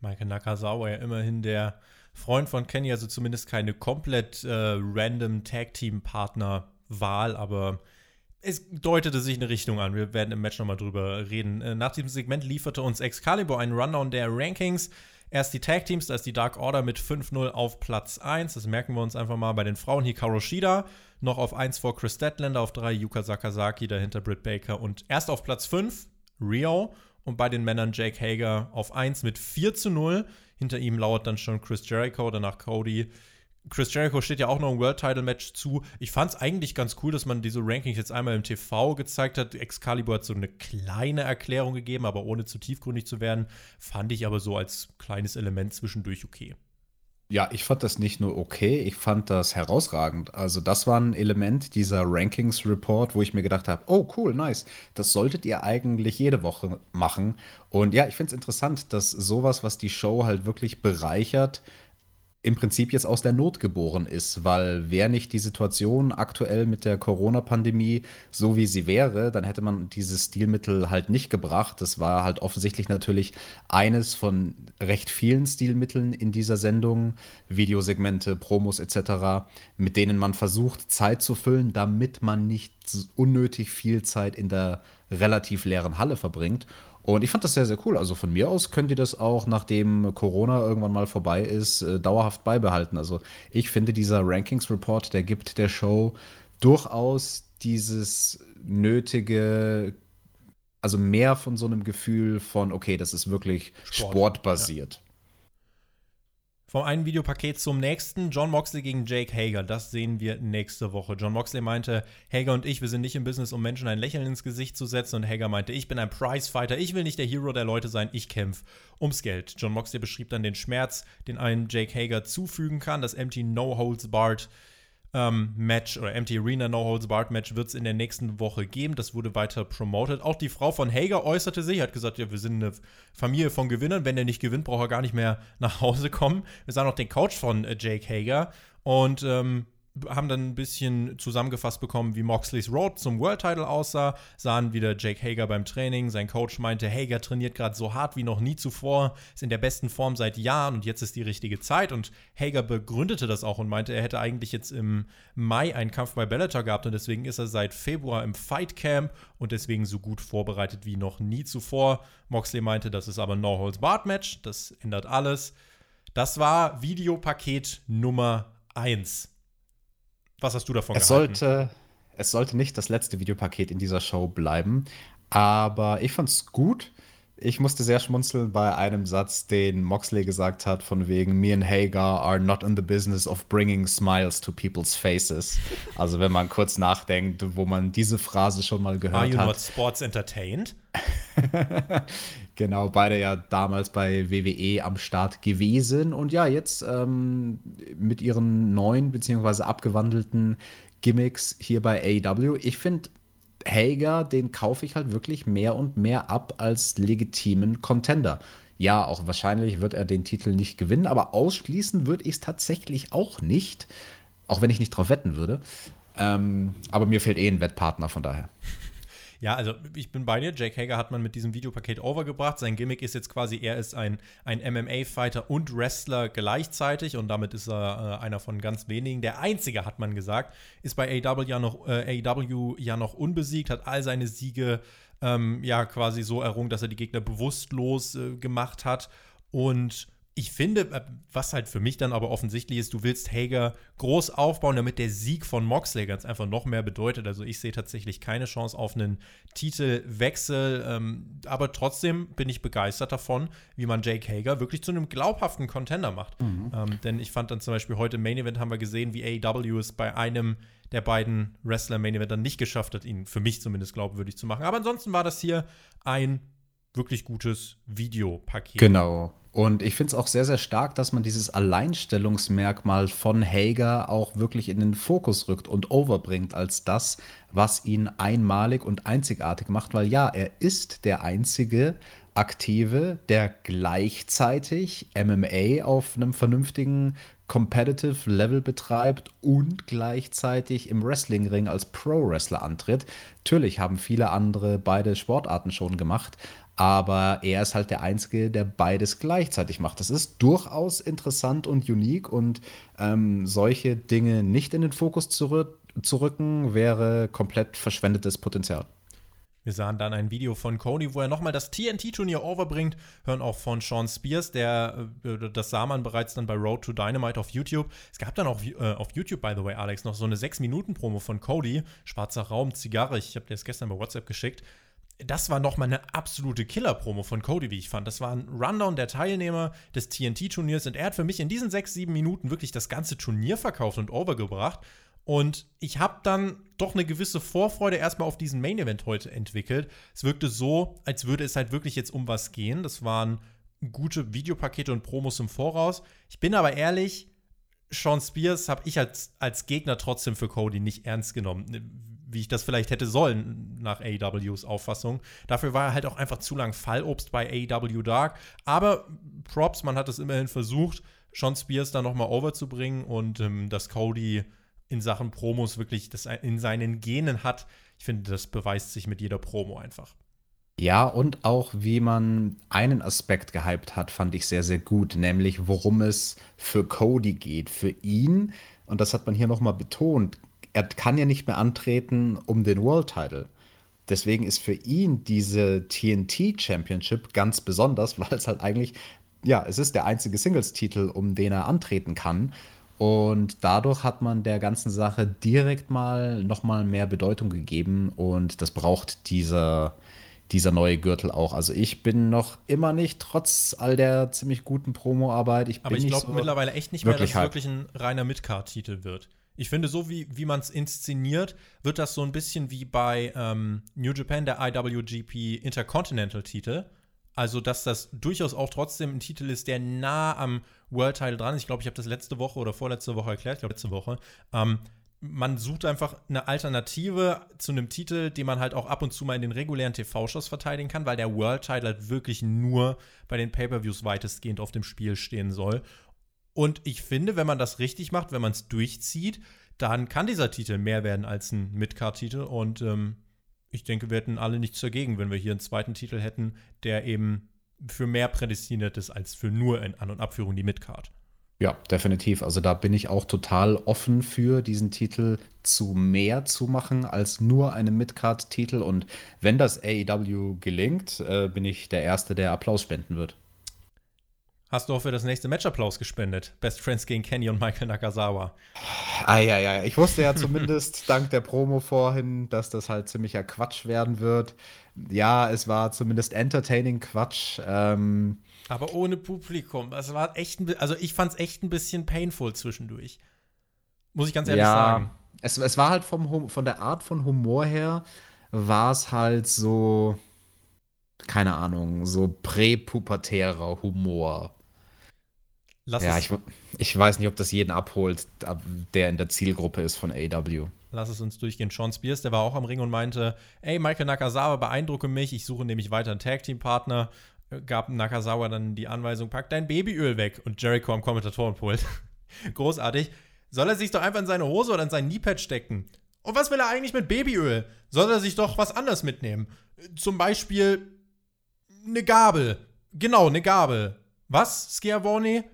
[SPEAKER 1] Michael Nakazawa ja immerhin der Freund von Kenny, also zumindest keine komplett äh, random Tag Team Partner Wahl, aber es deutete sich eine Richtung an. Wir werden im Match nochmal drüber reden. Äh, nach diesem Segment lieferte uns Excalibur einen Rundown der Rankings. Erst die Tag Teams, da ist die Dark Order mit 5-0 auf Platz 1. Das merken wir uns einfach mal bei den Frauen. Hikaru Shida noch auf 1 vor Chris Deadlander, auf 3 Yuka Sakazaki, dahinter Britt Baker und erst auf Platz 5 Rio und bei den Männern Jake Hager auf 1 mit 4 zu 0. Hinter ihm lauert dann schon Chris Jericho, danach Cody, Chris Jericho steht ja auch noch ein World Title Match zu. Ich fand es eigentlich ganz cool, dass man diese Rankings jetzt einmal im TV gezeigt hat. Excalibur hat so eine kleine Erklärung gegeben, aber ohne zu tiefgründig zu werden. Fand ich aber so als kleines Element zwischendurch okay.
[SPEAKER 2] Ja, ich fand das nicht nur okay, ich fand das herausragend. Also das war ein Element dieser Rankings-Report, wo ich mir gedacht habe, oh cool, nice, das solltet ihr eigentlich jede Woche machen. Und ja, ich finde es interessant, dass sowas, was die Show halt wirklich bereichert, im Prinzip jetzt aus der Not geboren ist, weil wäre nicht die Situation aktuell mit der Corona-Pandemie so wie sie wäre, dann hätte man dieses Stilmittel halt nicht gebracht. Das war halt offensichtlich natürlich eines von recht vielen Stilmitteln in dieser Sendung, Videosegmente, Promos etc., mit denen man versucht, Zeit zu füllen, damit man nicht unnötig viel Zeit in der relativ leeren Halle verbringt. Und ich fand das sehr, sehr cool. Also von mir aus könnt ihr das auch, nachdem Corona irgendwann mal vorbei ist, äh, dauerhaft beibehalten. Also ich finde, dieser Rankings-Report, der gibt der Show durchaus dieses nötige, also mehr von so einem Gefühl von, okay, das ist wirklich Sport, sportbasiert. Ja.
[SPEAKER 1] Vom einen Videopaket zum nächsten. John Moxley gegen Jake Hager. Das sehen wir nächste Woche. John Moxley meinte, Hager und ich, wir sind nicht im Business, um Menschen ein Lächeln ins Gesicht zu setzen. Und Hager meinte, ich bin ein Prizefighter. Ich will nicht der Hero der Leute sein. Ich kämpfe ums Geld. John Moxley beschrieb dann den Schmerz, den ein Jake Hager zufügen kann. Das Empty No Holds Barred ähm, Match oder Empty Arena No Holds Barred Match wird es in der nächsten Woche geben. Das wurde weiter promoted. Auch die Frau von Hager äußerte sich, hat gesagt, ja, wir sind eine Familie von Gewinnern. Wenn er nicht gewinnt, braucht er gar nicht mehr nach Hause kommen. Wir sahen auch den Coach von äh, Jake Hager und ähm, haben dann ein bisschen zusammengefasst bekommen, wie Moxleys Road zum World Title aussah, sahen wieder Jake Hager beim Training. Sein Coach meinte, Hager trainiert gerade so hart wie noch nie zuvor, ist in der besten Form seit Jahren und jetzt ist die richtige Zeit. Und Hager begründete das auch und meinte, er hätte eigentlich jetzt im Mai einen Kampf bei Bellator gehabt und deswegen ist er seit Februar im Fight Camp und deswegen so gut vorbereitet wie noch nie zuvor. Moxley meinte, das ist aber ein No-Holds-Barred-Match, das ändert alles. Das war Videopaket Nummer 1. Was hast du davon
[SPEAKER 2] es gehalten? Sollte, es sollte nicht das letzte Videopaket in dieser Show bleiben, aber ich fand es gut. Ich musste sehr schmunzeln bei einem Satz, den Moxley gesagt hat, von wegen Me and Hagar are not in the business of bringing smiles to people's faces. Also wenn man kurz nachdenkt, wo man diese Phrase schon mal gehört hat. Are you
[SPEAKER 1] hat. not sports entertained?
[SPEAKER 2] genau, beide ja damals bei WWE am Start gewesen und ja, jetzt ähm, mit ihren neuen beziehungsweise abgewandelten Gimmicks hier bei AEW. Ich finde, Hager, den kaufe ich halt wirklich mehr und mehr ab als legitimen Contender. Ja, auch wahrscheinlich wird er den Titel nicht gewinnen, aber ausschließen würde ich es tatsächlich auch nicht, auch wenn ich nicht drauf wetten würde. Ähm, aber mir fehlt eh ein Wettpartner, von daher.
[SPEAKER 1] Ja, also ich bin bei dir. Jake Hager hat man mit diesem Videopaket overgebracht. Sein Gimmick ist jetzt quasi, er ist ein, ein MMA-Fighter und Wrestler gleichzeitig und damit ist er äh, einer von ganz wenigen. Der einzige, hat man gesagt, ist bei AEW ja noch, äh, AEW ja noch unbesiegt, hat all seine Siege ähm, ja quasi so errungen, dass er die Gegner bewusstlos äh, gemacht hat und ich finde, äh, was halt für mich dann aber offensichtlich ist, du willst Hager groß aufbauen, damit der Sieg von Moxley ganz einfach noch mehr bedeutet. Also ich sehe tatsächlich keine Chance auf einen Titelwechsel, ähm, aber trotzdem bin ich begeistert davon, wie man Jake Hager wirklich zu einem glaubhaften Contender macht. Mhm. Ähm, denn ich fand dann zum Beispiel heute im Main Event haben wir gesehen, wie AEW es bei einem der beiden Wrestler Main Event dann nicht geschafft hat, ihn für mich zumindest glaubwürdig zu machen. Aber ansonsten war das hier ein wirklich gutes Videopaket.
[SPEAKER 2] Genau. Und ich finde es auch sehr, sehr stark, dass man dieses Alleinstellungsmerkmal von Hager auch wirklich in den Fokus rückt und overbringt als das, was ihn einmalig und einzigartig macht. Weil ja, er ist der einzige Aktive, der gleichzeitig MMA auf einem vernünftigen Competitive Level betreibt und gleichzeitig im Wrestlingring als Pro-Wrestler antritt. Natürlich haben viele andere beide Sportarten schon gemacht, aber er ist halt der Einzige, der beides gleichzeitig macht. Das ist durchaus interessant und unique und ähm, solche Dinge nicht in den Fokus zu, zu rücken, wäre komplett verschwendetes Potenzial.
[SPEAKER 1] Wir sahen dann ein Video von Cody, wo er nochmal das TNT-Turnier overbringt. Hören auch von Sean Spears, der äh, das sah man bereits dann bei Road to Dynamite auf YouTube. Es gab dann auch äh, auf YouTube, by the way, Alex, noch so eine 6-Minuten-Promo von Cody. Schwarzer Raum, Zigarre. Ich habe dir das gestern bei WhatsApp geschickt das war nochmal eine absolute Killer-Promo von Cody, wie ich fand. Das war ein Rundown der Teilnehmer des TNT-Turniers und er hat für mich in diesen sechs, sieben Minuten wirklich das ganze Turnier verkauft und overgebracht. Und ich habe dann doch eine gewisse Vorfreude erstmal auf diesen Main-Event heute entwickelt. Es wirkte so, als würde es halt wirklich jetzt um was gehen. Das waren gute Videopakete und Promos im Voraus. Ich bin aber ehrlich, Sean Spears habe ich als, als Gegner trotzdem für Cody nicht ernst genommen wie ich das vielleicht hätte sollen, nach AEWs Auffassung. Dafür war er halt auch einfach zu lang Fallobst bei AEW Dark. Aber Props, man hat es immerhin versucht, Sean Spears da nochmal overzubringen und ähm, dass Cody in Sachen Promos wirklich das in seinen Genen hat. Ich finde, das beweist sich mit jeder Promo einfach.
[SPEAKER 2] Ja, und auch wie man einen Aspekt gehypt hat, fand ich sehr, sehr gut, nämlich worum es für Cody geht. Für ihn, und das hat man hier nochmal betont, er kann ja nicht mehr antreten um den World Title. Deswegen ist für ihn diese TNT Championship ganz besonders, weil es halt eigentlich, ja, es ist der einzige Singles-Titel, um den er antreten kann. Und dadurch hat man der ganzen Sache direkt mal nochmal mehr Bedeutung gegeben und das braucht dieser, dieser neue Gürtel auch. Also ich bin noch immer nicht, trotz all der ziemlich guten Promo-Arbeit,
[SPEAKER 1] ich Aber ich glaube so mittlerweile echt nicht mehr, dass es wirklich ein reiner Midcard-Titel wird. Ich finde, so wie, wie man es inszeniert, wird das so ein bisschen wie bei ähm, New Japan, der IWGP Intercontinental-Titel. Also, dass das durchaus auch trotzdem ein Titel ist, der nah am World-Title dran ist. Ich glaube, ich habe das letzte Woche oder vorletzte Woche erklärt, ich glaube, letzte Woche. Ähm, man sucht einfach eine Alternative zu einem Titel, den man halt auch ab und zu mal in den regulären TV-Shows verteidigen kann, weil der World Title halt wirklich nur bei den Pay-per-Views weitestgehend auf dem Spiel stehen soll. Und ich finde, wenn man das richtig macht, wenn man es durchzieht, dann kann dieser Titel mehr werden als ein Midcard-Titel. Und ähm, ich denke, wir hätten alle nichts dagegen, wenn wir hier einen zweiten Titel hätten, der eben für mehr prädestiniert ist als für nur in An- und Abführung die Midcard.
[SPEAKER 2] Ja, definitiv. Also da bin ich auch total offen für, diesen Titel zu mehr zu machen als nur einen Midcard-Titel. Und wenn das AEW gelingt, äh, bin ich der Erste, der Applaus spenden wird.
[SPEAKER 1] Hast du auch für das nächste Match Applaus gespendet? Best Friends gegen Kenny und Michael Nakazawa.
[SPEAKER 2] Ah, ja, ja. Ich wusste ja zumindest dank der Promo vorhin, dass das halt ziemlicher Quatsch werden wird. Ja, es war zumindest entertaining Quatsch. Ähm,
[SPEAKER 1] Aber ohne Publikum. Es war echt ein, also ich fand es echt ein bisschen painful zwischendurch. Muss ich ganz ehrlich ja, sagen.
[SPEAKER 2] Es, es war halt vom, von der Art von Humor her, war es halt so, keine Ahnung, so präpubertärer Humor. Lass ja, ich, ich weiß nicht, ob das jeden abholt, der in der Zielgruppe ist von AW.
[SPEAKER 1] Lass es uns durchgehen. Sean Spears, der war auch am Ring und meinte: Ey, Michael Nakazawa, beeindrucke mich. Ich suche nämlich weiter einen Tag-Team-Partner. Gab Nakazawa dann die Anweisung: Pack dein Babyöl weg. Und Jericho am Kommentatorenpult. Großartig. Soll er sich doch einfach in seine Hose oder in sein Kneepad stecken? Und was will er eigentlich mit Babyöl? Soll er sich doch was anderes mitnehmen? Zum Beispiel eine Gabel. Genau, eine Gabel. Was, Schiavone?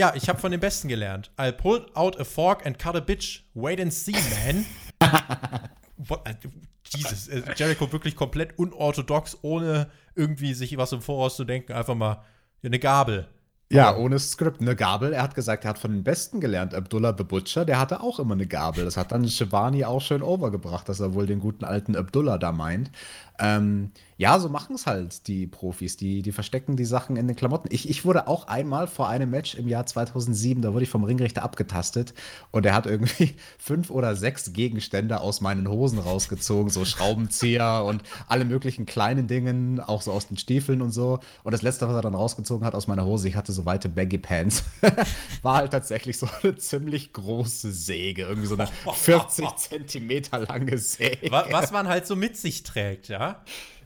[SPEAKER 1] Ja, ich habe von den Besten gelernt. I'll pull out a fork and cut a bitch. Wait and see, man. What, äh, Jesus, äh, Jericho wirklich komplett unorthodox, ohne irgendwie sich was im Voraus zu denken. Einfach mal eine Gabel.
[SPEAKER 2] Ja, ohne Skript. Eine Gabel. Er hat gesagt, er hat von den Besten gelernt. Abdullah the Butcher, der hatte auch immer eine Gabel. Das hat dann Shivani auch schön overgebracht, dass er wohl den guten alten Abdullah da meint. Ähm, Ja, so machen es halt die Profis. Die, die verstecken die Sachen in den Klamotten. Ich, ich wurde auch einmal vor einem Match im Jahr 2007, da wurde ich vom Ringrichter abgetastet und er hat irgendwie fünf oder sechs Gegenstände aus meinen Hosen rausgezogen, so Schraubenzieher und alle möglichen kleinen Dingen, auch so aus den Stiefeln und so. Und das letzte, was er dann rausgezogen hat aus meiner Hose, ich hatte so weite Baggy Pants, war halt tatsächlich so eine ziemlich große Säge, irgendwie so eine 40 Zentimeter lange Säge.
[SPEAKER 1] Was man halt so mit sich trägt, ja?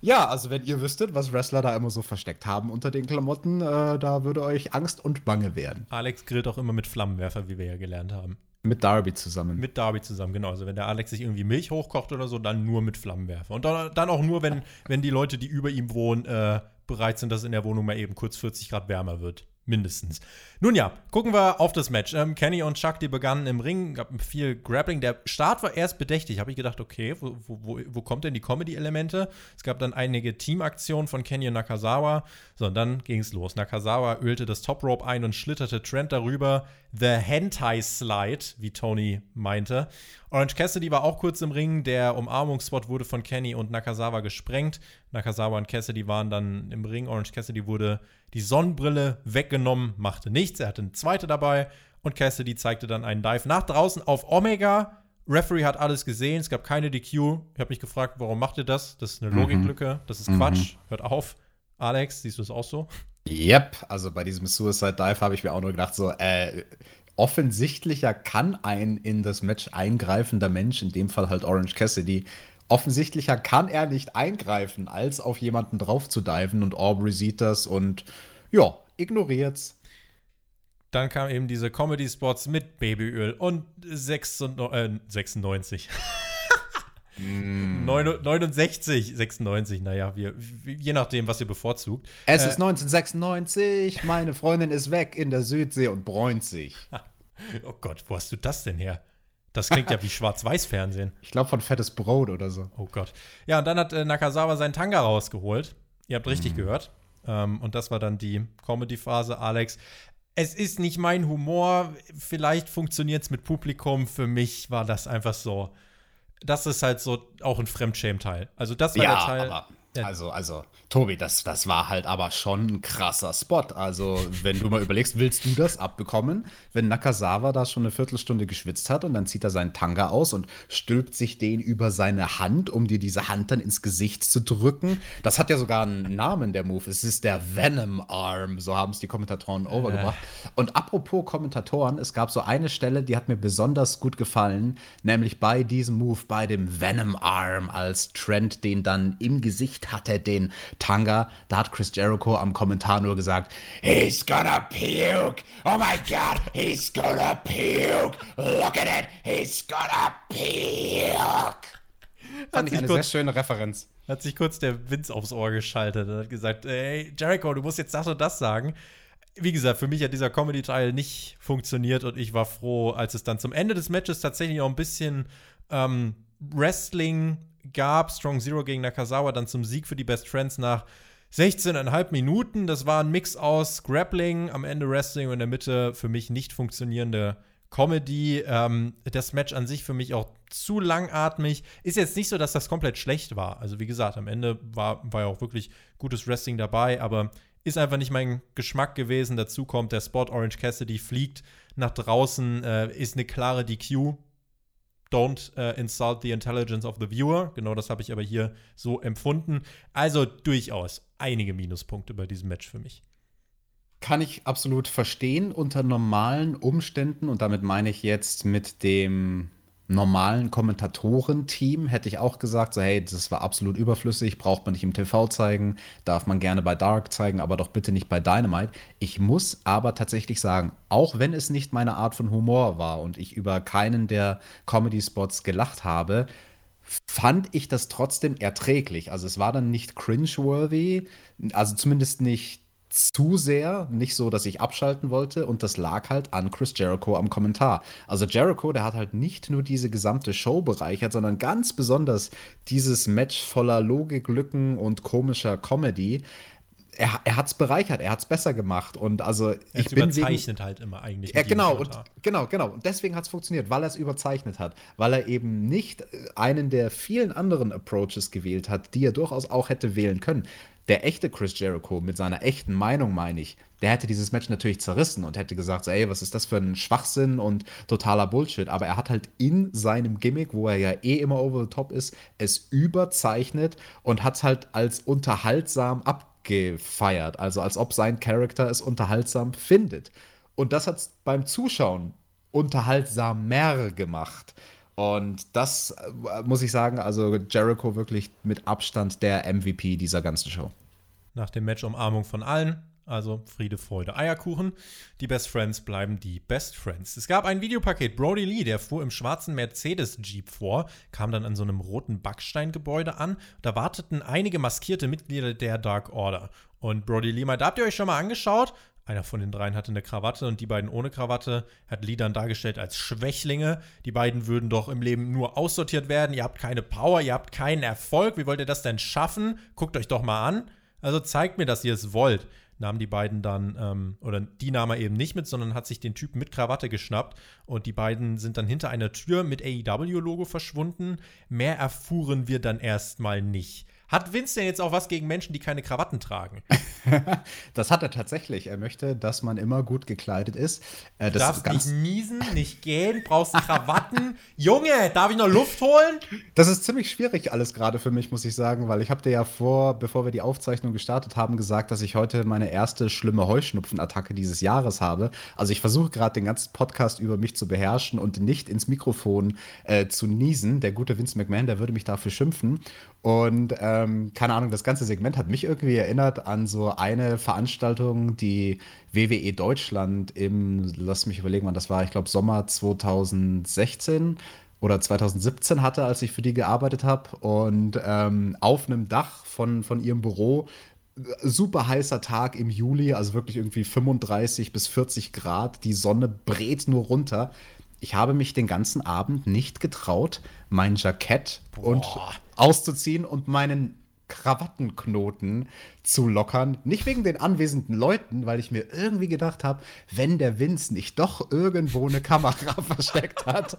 [SPEAKER 2] Ja, also wenn ihr wüsstet, was Wrestler da immer so versteckt haben unter den Klamotten, äh, da würde euch Angst und Bange werden.
[SPEAKER 1] Alex grillt auch immer mit Flammenwerfer, wie wir ja gelernt haben.
[SPEAKER 2] Mit Darby zusammen.
[SPEAKER 1] Mit Darby zusammen, genau. Also wenn der Alex sich irgendwie Milch hochkocht oder so, dann nur mit Flammenwerfer. Und dann, dann auch nur, wenn, wenn die Leute, die über ihm wohnen, äh, bereit sind, dass in der Wohnung mal eben kurz 40 Grad wärmer wird. Mindestens. Nun ja, gucken wir auf das Match. Ähm, Kenny und Chuck, die begannen im Ring, gab viel Grappling. Der Start war erst bedächtig. Habe ich gedacht, okay, wo, wo, wo kommt denn die Comedy-Elemente? Es gab dann einige Teamaktionen von Kenny und Nakazawa. So, und dann ging es los. Nakazawa ölte das Top Rope ein und schlitterte Trent darüber. The Hentai Slide, wie Tony meinte. Orange Cassidy war auch kurz im Ring. Der Umarmungsspot wurde von Kenny und Nakazawa gesprengt. Nakazawa und Cassidy waren dann im Ring. Orange Cassidy wurde die Sonnenbrille weggenommen, machte nichts. Er hatte eine zweite dabei und Cassidy zeigte dann einen Dive nach draußen auf Omega. Referee hat alles gesehen, es gab keine DQ. Ich habe mich gefragt, warum macht ihr das? Das ist eine mhm. Logiklücke, das ist Quatsch. Mhm. Hört auf. Alex, siehst du es auch so?
[SPEAKER 2] Yep, also bei diesem Suicide Dive habe ich mir auch nur gedacht, so, äh, offensichtlicher kann ein in das Match eingreifender Mensch, in dem Fall halt Orange Cassidy, offensichtlicher kann er nicht eingreifen, als auf jemanden drauf zu diven und Aubrey sieht das und ja, ignoriert's.
[SPEAKER 1] Dann kamen eben diese Comedy-Spots mit Babyöl und 96. Äh, mm. 69, 96, naja, wir, je nachdem, was ihr bevorzugt.
[SPEAKER 2] Es äh, ist 1996, meine Freundin ist weg in der Südsee und bräunt sich.
[SPEAKER 1] oh Gott, wo hast du das denn her? Das klingt ja wie Schwarz-Weiß-Fernsehen.
[SPEAKER 2] Ich glaube von fettes Brot oder so.
[SPEAKER 1] Oh Gott. Ja, und dann hat äh, Nakazawa seinen Tanga rausgeholt. Ihr habt richtig mm. gehört. Ähm, und das war dann die Comedy-Phase. Alex, es ist nicht mein Humor. Vielleicht funktioniert es mit Publikum. Für mich war das einfach so. Das ist halt so auch ein Fremdschämen-Teil. Also, das war
[SPEAKER 2] ja,
[SPEAKER 1] der Teil.
[SPEAKER 2] Aber also, also, Tobi, das, das war halt aber schon ein krasser Spot. Also, wenn du mal überlegst, willst du das abbekommen, wenn Nakazawa da schon eine Viertelstunde geschwitzt hat und dann zieht er seinen Tanga aus und stülpt sich den über seine Hand, um dir diese Hand dann ins Gesicht zu drücken. Das hat ja sogar einen Namen, der Move. Es ist der Venom Arm, so haben es die Kommentatoren overgebracht. Äh. Und apropos Kommentatoren, es gab so eine Stelle, die hat mir besonders gut gefallen, nämlich bei diesem Move, bei dem Venom Arm, als Trent den dann im Gesicht hat er den Tanga. Da hat Chris Jericho am Kommentar nur gesagt, He's gonna puke. Oh my God, he's gonna puke. Look at it, he's gonna puke. Fand ich eine kurz, sehr schöne Referenz.
[SPEAKER 1] Hat sich kurz der Vince aufs Ohr geschaltet und hat gesagt, hey Jericho, du musst jetzt das und das sagen. Wie gesagt, für mich hat dieser Comedy-Teil nicht funktioniert und ich war froh, als es dann zum Ende des Matches tatsächlich auch ein bisschen ähm, Wrestling gab. Strong Zero gegen Nakazawa dann zum Sieg für die Best Friends nach 16,5 Minuten. Das war ein Mix aus Grappling, am Ende Wrestling und in der Mitte für mich nicht funktionierende Comedy. Ähm, das Match an sich für mich auch zu langatmig. Ist jetzt nicht so, dass das komplett schlecht war. Also, wie gesagt, am Ende war, war ja auch wirklich gutes Wrestling dabei, aber ist einfach nicht mein Geschmack gewesen. Dazu kommt der Spot Orange Cassidy fliegt nach draußen, äh, ist eine klare DQ don't uh, insult the intelligence of the viewer. Genau das habe ich aber hier so empfunden. Also durchaus einige Minuspunkte bei diesem Match für mich.
[SPEAKER 2] Kann ich absolut verstehen unter normalen Umständen und damit meine ich jetzt mit dem normalen Kommentatorenteam hätte ich auch gesagt, so hey, das war absolut überflüssig, braucht man nicht im TV zeigen, darf man gerne bei Dark zeigen, aber doch bitte nicht bei Dynamite. Ich muss aber tatsächlich sagen, auch wenn es nicht meine Art von Humor war und ich über keinen der Comedy-Spots gelacht habe, fand ich das trotzdem erträglich. Also es war dann nicht cringe-worthy, also zumindest nicht zu sehr, nicht so, dass ich abschalten wollte und das lag halt an Chris Jericho am Kommentar. Also Jericho, der hat halt nicht nur diese gesamte Show bereichert, sondern ganz besonders dieses Match voller Logiklücken und komischer Comedy. er, er hat es bereichert, er hat es besser gemacht. Und also
[SPEAKER 1] er
[SPEAKER 2] ich bin
[SPEAKER 1] überzeichnet wegen, halt immer eigentlich.
[SPEAKER 2] Ja, genau, und, genau, genau. Und deswegen hat es funktioniert, weil er es überzeichnet hat. Weil er eben nicht äh, einen der vielen anderen Approaches gewählt hat, die er durchaus auch hätte wählen können. Der echte Chris Jericho mit seiner echten Meinung, meine ich, der hätte dieses Match natürlich zerrissen und hätte gesagt, ey, was ist das für ein Schwachsinn und totaler Bullshit. Aber er hat halt in seinem Gimmick, wo er ja eh immer over the top ist, es überzeichnet und hat es halt als unterhaltsam ab gefeiert. Also als ob sein Charakter es unterhaltsam findet. Und das hat es beim Zuschauen unterhaltsamer gemacht. Und das äh, muss ich sagen, also Jericho wirklich mit Abstand der MVP dieser ganzen Show.
[SPEAKER 1] Nach dem Match Umarmung von allen, also Friede, Freude, Eierkuchen. Die Best Friends bleiben die Best Friends. Es gab ein Videopaket. Brody Lee, der fuhr im schwarzen Mercedes-Jeep vor, kam dann an so einem roten Backsteingebäude an. Da warteten einige maskierte Mitglieder der Dark Order. Und Brody Lee meinte, habt ihr euch schon mal angeschaut? Einer von den dreien hatte eine Krawatte und die beiden ohne Krawatte hat Lee dann dargestellt als Schwächlinge. Die beiden würden doch im Leben nur aussortiert werden. Ihr habt keine Power, ihr habt keinen Erfolg. Wie wollt ihr das denn schaffen? Guckt euch doch mal an. Also zeigt mir, dass ihr es wollt nahmen die beiden dann, ähm, oder die nahm er eben nicht mit, sondern hat sich den Typen mit Krawatte geschnappt und die beiden sind dann hinter einer Tür mit AEW-Logo verschwunden. Mehr erfuhren wir dann erstmal nicht. Hat Vince denn jetzt auch was gegen Menschen, die keine Krawatten tragen?
[SPEAKER 2] das hat er tatsächlich. Er möchte, dass man immer gut gekleidet ist.
[SPEAKER 1] Äh, du darfst nicht niesen, nicht gehen, brauchst Krawatten. Junge, darf ich noch Luft holen?
[SPEAKER 2] Das ist ziemlich schwierig alles gerade für mich, muss ich sagen, weil ich habe dir ja vor, bevor wir die Aufzeichnung gestartet haben, gesagt, dass ich heute meine erste schlimme Heuschnupfenattacke dieses Jahres habe. Also ich versuche gerade den ganzen Podcast über mich zu beherrschen und nicht ins Mikrofon äh, zu niesen. Der gute Vince McMahon, der würde mich dafür schimpfen. Und ähm, keine Ahnung, das ganze Segment hat mich irgendwie erinnert an so eine Veranstaltung, die WWE Deutschland im, lass mich überlegen, wann das war, ich glaube Sommer 2016 oder 2017 hatte, als ich für die gearbeitet habe. Und ähm, auf einem Dach von, von ihrem Büro super heißer Tag im Juli, also wirklich irgendwie 35 bis 40 Grad. Die Sonne brät nur runter. Ich habe mich den ganzen Abend nicht getraut, mein Jackett Boah. und auszuziehen und meinen Krawattenknoten zu lockern. Nicht wegen den anwesenden Leuten, weil ich mir irgendwie gedacht habe, wenn der Vince nicht doch irgendwo eine Kamera versteckt hat,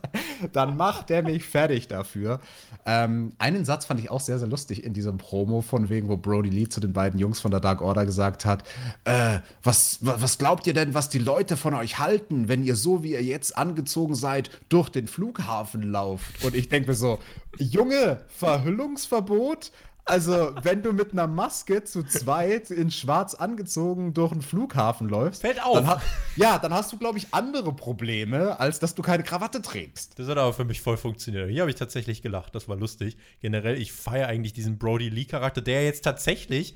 [SPEAKER 2] dann macht der mich fertig dafür. Ähm, einen Satz fand ich auch sehr, sehr lustig in diesem Promo, von wegen, wo Brody Lee zu den beiden Jungs von der Dark Order gesagt hat: äh, was, was glaubt ihr denn, was die Leute von euch halten, wenn ihr so, wie ihr jetzt angezogen seid, durch den Flughafen lauft? Und ich denke mir so: Junge, Verhüllungsverbot? Also, wenn du mit einer Maske zu zweit in schwarz angezogen durch einen Flughafen läufst,
[SPEAKER 1] fällt auf.
[SPEAKER 2] Dann ja, dann hast du, glaube ich, andere Probleme, als dass du keine Krawatte trägst.
[SPEAKER 1] Das hat aber für mich voll funktioniert. Hier habe ich tatsächlich gelacht, das war lustig. Generell, ich feiere eigentlich diesen Brody Lee-Charakter, der jetzt tatsächlich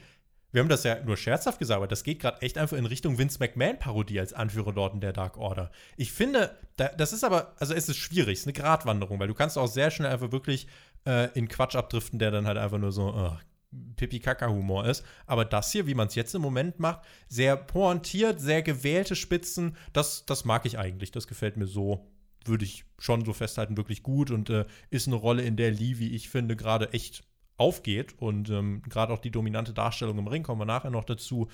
[SPEAKER 1] wir haben das ja nur scherzhaft gesagt, aber das geht gerade echt einfach in Richtung Vince McMahon-Parodie als Anführer dort in der Dark Order. Ich finde, das ist aber, also es ist schwierig, es ist eine Gratwanderung, weil du kannst auch sehr schnell einfach wirklich äh, in Quatsch abdriften, der dann halt einfach nur so, oh, Pipi-Kaka-Humor ist. Aber das hier, wie man es jetzt im Moment macht, sehr pointiert, sehr gewählte Spitzen, das, das mag ich eigentlich. Das gefällt mir so, würde ich schon so festhalten, wirklich gut und äh, ist eine Rolle, in der Lee, wie ich finde, gerade echt aufgeht. Und ähm, gerade auch die dominante Darstellung im Ring, kommen wir nachher noch dazu,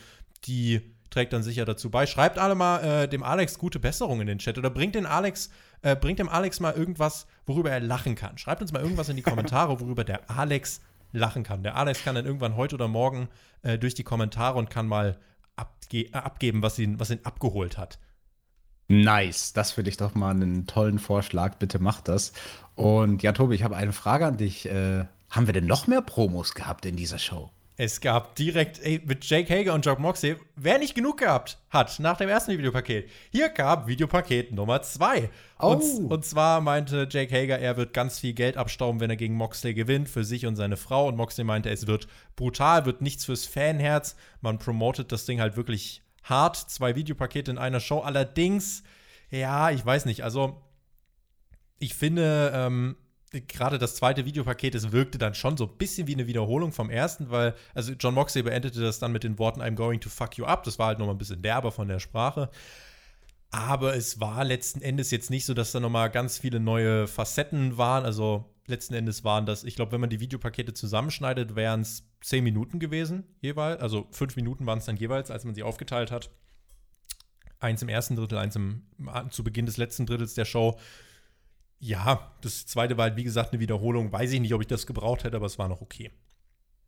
[SPEAKER 1] die trägt dann sicher dazu bei. Schreibt alle mal äh, dem Alex gute Besserung in den Chat oder bringt den Alex, äh, bringt dem Alex mal irgendwas, worüber er lachen kann. Schreibt uns mal irgendwas in die Kommentare, worüber der Alex lachen kann. Der Alex kann dann irgendwann heute oder morgen äh, durch die Kommentare und kann mal abge abgeben, was ihn, was ihn abgeholt hat.
[SPEAKER 2] Nice, das finde ich doch mal einen tollen Vorschlag. Bitte mach das. Und ja, Tobi, ich habe eine Frage an dich. Äh, haben wir denn noch mehr Promos gehabt in dieser Show?
[SPEAKER 1] Es gab direkt ey, mit Jake Hager und Jock Moxley, wer nicht genug gehabt hat nach dem ersten Videopaket. Hier gab Videopaket Nummer zwei. Oh. Und, und, zwar meinte Jake Hager, er wird ganz viel Geld abstauben, wenn er gegen Moxley gewinnt, für sich und seine Frau. Und Moxley meinte, es wird brutal, wird nichts fürs Fanherz. Man promotet das Ding halt wirklich hart. Zwei Videopakete in einer Show. Allerdings, ja, ich weiß nicht, also ich finde, ähm, gerade das zweite Videopaket, es wirkte dann schon so ein bisschen wie eine Wiederholung vom ersten, weil, also John Moxley beendete das dann mit den Worten I'm going to fuck you up. Das war halt nochmal ein bisschen derber von der Sprache. Aber es war letzten Endes jetzt nicht so, dass da nochmal ganz viele neue Facetten waren. Also letzten Endes waren das, ich glaube, wenn man die Videopakete zusammenschneidet, wären es zehn Minuten gewesen jeweils. Also fünf Minuten waren es dann jeweils, als man sie aufgeteilt hat. Eins im ersten Drittel, eins im, zu Beginn des letzten Drittels der Show. Ja, das zweite war halt, wie gesagt, eine Wiederholung. Weiß ich nicht, ob ich das gebraucht hätte, aber es war noch okay.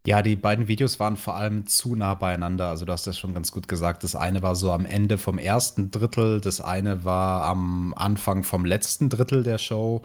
[SPEAKER 2] Ja, die beiden Videos waren vor allem zu nah beieinander. Also, du hast das schon ganz gut gesagt. Das eine war so am Ende vom ersten Drittel, das eine war am Anfang vom letzten Drittel der Show.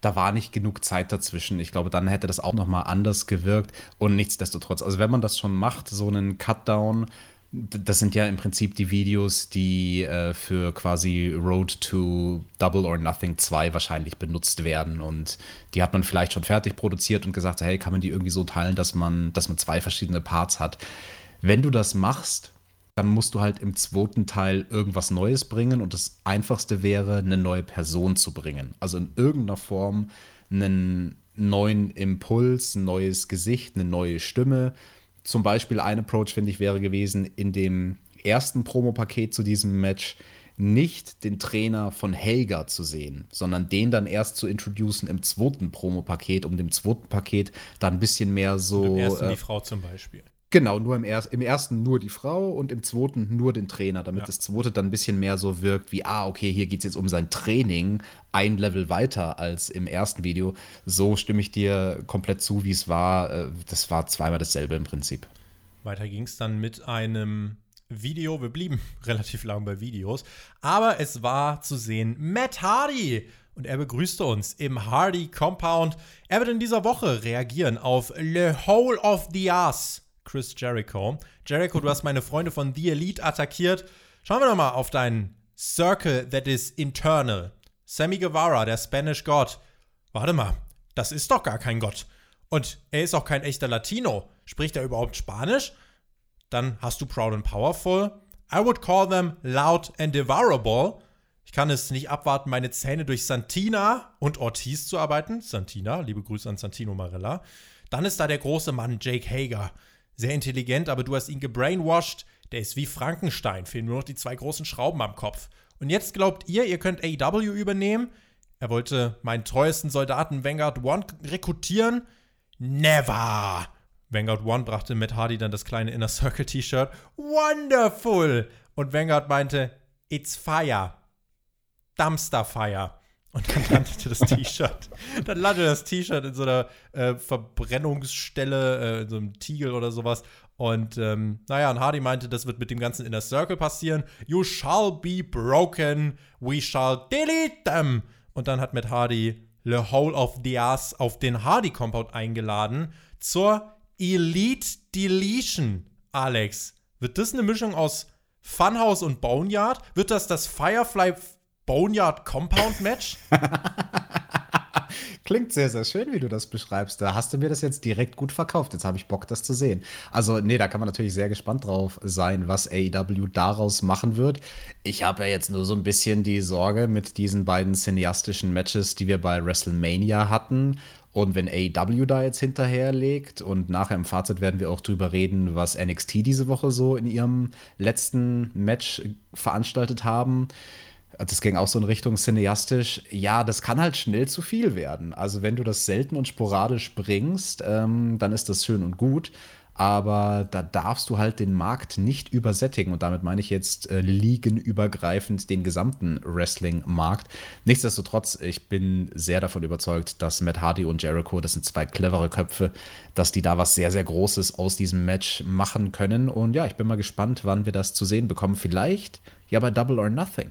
[SPEAKER 2] Da war nicht genug Zeit dazwischen. Ich glaube, dann hätte das auch noch mal anders gewirkt. Und nichtsdestotrotz, also wenn man das schon macht, so einen Cutdown, das sind ja im Prinzip die Videos, die äh, für quasi Road to Double or Nothing 2 wahrscheinlich benutzt werden. Und die hat man vielleicht schon fertig produziert und gesagt, hey, kann man die irgendwie so teilen, dass man, dass man zwei verschiedene Parts hat. Wenn du das machst, dann musst du halt im zweiten Teil irgendwas Neues bringen. Und das Einfachste wäre, eine neue Person zu bringen. Also in irgendeiner Form einen neuen Impuls, ein neues Gesicht, eine neue Stimme zum Beispiel ein Approach, finde ich, wäre gewesen, in dem ersten Promo-Paket zu diesem Match nicht den Trainer von Helga zu sehen, sondern den dann erst zu introducen im zweiten Promo-Paket, um dem zweiten Paket dann ein bisschen mehr so. Im
[SPEAKER 1] ersten äh, die Frau zum Beispiel.
[SPEAKER 2] Genau, nur im, er im ersten nur die Frau und im zweiten nur den Trainer, damit ja. das zweite dann ein bisschen mehr so wirkt wie, ah, okay, hier geht es jetzt um sein Training, ein Level weiter als im ersten Video. So stimme ich dir komplett zu, wie es war. Äh, das war zweimal dasselbe im Prinzip.
[SPEAKER 1] Weiter ging es dann mit einem Video. Wir blieben relativ lang bei Videos. Aber es war zu sehen Matt Hardy. Und er begrüßte uns im Hardy Compound. Er wird in dieser Woche reagieren auf Le Whole of the Ass Chris Jericho. Jericho, du hast meine Freunde von The Elite attackiert. Schauen wir doch mal auf deinen Circle that is internal. Sammy Guevara, der Spanish God. Warte mal, das ist doch gar kein Gott. Und er ist auch kein echter Latino. Spricht er überhaupt Spanisch? Dann hast du Proud and Powerful. I would call them loud and devourable. Ich kann es nicht abwarten, meine Zähne durch Santina und Ortiz zu arbeiten. Santina, liebe Grüße an Santino Marella. Dann ist da der große Mann Jake Hager sehr intelligent, aber du hast ihn gebrainwashed. Der ist wie Frankenstein, fehlen nur noch die zwei großen Schrauben am Kopf. Und jetzt glaubt ihr, ihr könnt AEW übernehmen? Er wollte meinen treuesten Soldaten Vanguard One rekrutieren? Never! Vanguard One brachte Matt Hardy dann das kleine Inner Circle T-Shirt. Wonderful! Und Vanguard meinte, it's fire. Dumpster fire. Und dann landete das T-Shirt. Dann landete das T-Shirt in so einer äh, Verbrennungsstelle, äh, in so einem Tiegel oder sowas. Und ähm, naja, und Hardy meinte, das wird mit dem ganzen Inner Circle passieren. You shall be broken, we shall delete them. Und dann hat Matt Hardy The Whole of the Ass auf den Hardy Compound eingeladen zur Elite Deletion. Alex, wird das eine Mischung aus Funhouse und Boneyard? Wird das das Firefly Boneyard Compound Match?
[SPEAKER 2] Klingt sehr, sehr schön, wie du das beschreibst. Da hast du mir das jetzt direkt gut verkauft. Jetzt habe ich Bock, das zu sehen. Also, nee, da kann man natürlich sehr gespannt drauf sein, was AEW daraus machen wird. Ich habe ja jetzt nur so ein bisschen die Sorge mit diesen beiden cineastischen Matches, die wir bei WrestleMania hatten. Und wenn AEW da jetzt hinterherlegt und nachher im Fazit werden wir auch drüber reden, was NXT diese Woche so in ihrem letzten Match veranstaltet haben das ging auch so in Richtung cineastisch. Ja, das kann halt schnell zu viel werden. Also, wenn du das selten und sporadisch bringst, ähm, dann ist das schön und gut. Aber da darfst du halt den Markt nicht übersättigen. Und damit meine ich jetzt äh, ligenübergreifend den gesamten Wrestling-Markt. Nichtsdestotrotz, ich bin sehr davon überzeugt, dass Matt Hardy und Jericho, das sind zwei clevere Köpfe, dass die da was sehr, sehr Großes aus diesem Match machen können. Und ja, ich bin mal gespannt, wann wir das zu sehen bekommen. Vielleicht ja bei Double or Nothing.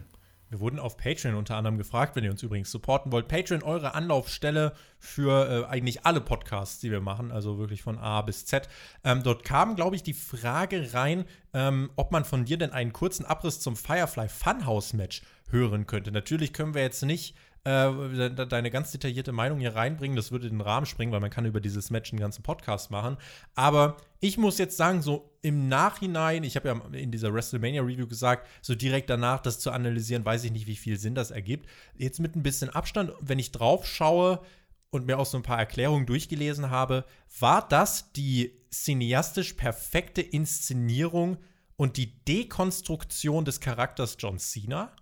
[SPEAKER 1] Wir wurden auf Patreon unter anderem gefragt, wenn ihr uns übrigens supporten wollt. Patreon, eure Anlaufstelle für äh, eigentlich alle Podcasts, die wir machen, also wirklich von A bis Z. Ähm, dort kam, glaube ich, die Frage rein, ähm, ob man von dir denn einen kurzen Abriss zum Firefly Funhouse Match hören könnte. Natürlich können wir jetzt nicht äh, deine ganz detaillierte Meinung hier reinbringen. Das würde den Rahmen springen, weil man kann über dieses Match einen ganzen Podcast machen. Aber ich muss jetzt sagen, so im Nachhinein, ich habe ja in dieser WrestleMania-Review gesagt, so direkt danach das zu analysieren, weiß ich nicht, wie viel Sinn das ergibt. Jetzt mit ein bisschen Abstand, wenn ich drauf schaue und mir auch so ein paar Erklärungen durchgelesen habe, war das die cineastisch perfekte Inszenierung und die Dekonstruktion des Charakters John Cena?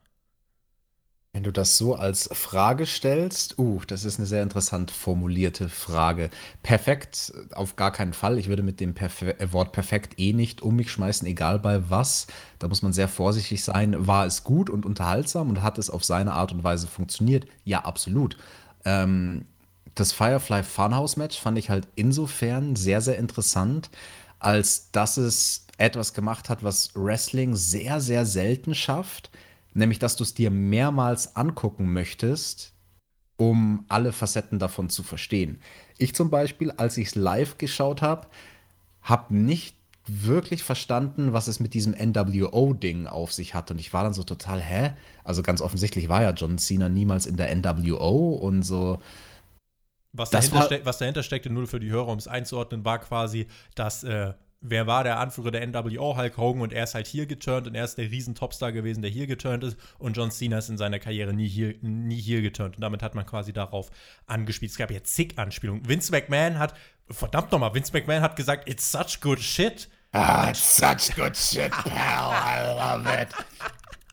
[SPEAKER 2] Wenn du das so als Frage stellst, uh, das ist eine sehr interessant formulierte Frage. Perfekt, auf gar keinen Fall. Ich würde mit dem Perf äh, Wort perfekt eh nicht um mich schmeißen, egal bei was. Da muss man sehr vorsichtig sein. War es gut und unterhaltsam und hat es auf seine Art und Weise funktioniert? Ja, absolut. Ähm, das Firefly Funhouse Match fand ich halt insofern sehr, sehr interessant, als dass es etwas gemacht hat, was Wrestling sehr, sehr selten schafft nämlich dass du es dir mehrmals angucken möchtest, um alle Facetten davon zu verstehen. Ich zum Beispiel, als ich es live geschaut habe, habe nicht wirklich verstanden, was es mit diesem NWO-Ding auf sich hat. Und ich war dann so total, hä? Also ganz offensichtlich war ja John Cena niemals in der NWO und so.
[SPEAKER 1] Was dahinter, steck, was dahinter steckte, nur für die Hörer, um es einzuordnen, war quasi, dass äh, wer war der Anführer der NWO, Hulk Hogan, und er ist halt hier geturnt und er ist der riesen Topstar gewesen, der hier geturnt ist und John Cena ist in seiner Karriere nie hier, nie hier geturnt und damit hat man quasi darauf angespielt. Es gab ja zig Anspielungen. Vince McMahon hat, verdammt nochmal, Vince McMahon hat gesagt, it's such good shit.
[SPEAKER 2] Ah, it's such good shit, pal, I love it.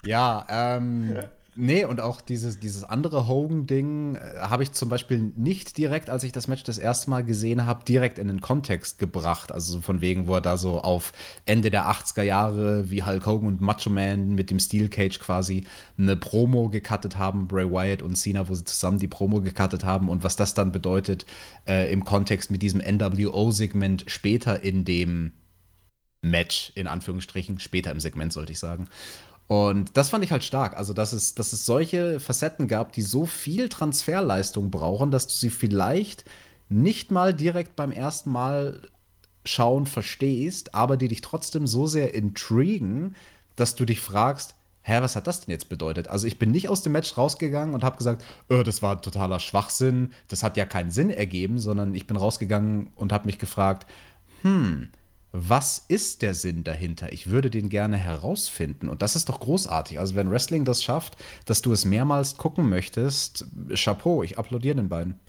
[SPEAKER 2] Ja, ähm, Nee, und auch dieses, dieses andere Hogan-Ding äh, habe ich zum Beispiel nicht direkt, als ich das Match das erste Mal gesehen habe, direkt in den Kontext gebracht. Also so von wegen, wo er da so auf Ende der 80er Jahre wie Hulk Hogan und Macho Man mit dem Steel Cage quasi eine Promo gecuttet haben, Bray Wyatt und Cena, wo sie zusammen die Promo gecuttet haben und was das dann bedeutet äh, im Kontext mit diesem NWO-Segment später in dem Match, in Anführungsstrichen, später im Segment sollte ich sagen. Und das fand ich halt stark. Also, dass es, dass es solche Facetten gab, die so viel Transferleistung brauchen, dass du sie vielleicht nicht mal direkt beim ersten Mal schauen verstehst, aber die dich trotzdem so sehr intrigen, dass du dich fragst, hä, was hat das denn jetzt bedeutet? Also ich bin nicht aus dem Match rausgegangen und habe gesagt, oh, das war totaler Schwachsinn, das hat ja keinen Sinn ergeben, sondern ich bin rausgegangen und habe mich gefragt, hm, was ist der Sinn dahinter? Ich würde den gerne herausfinden. Und das ist doch großartig. Also, wenn Wrestling das schafft, dass du es mehrmals gucken möchtest, Chapeau, ich applaudiere den beiden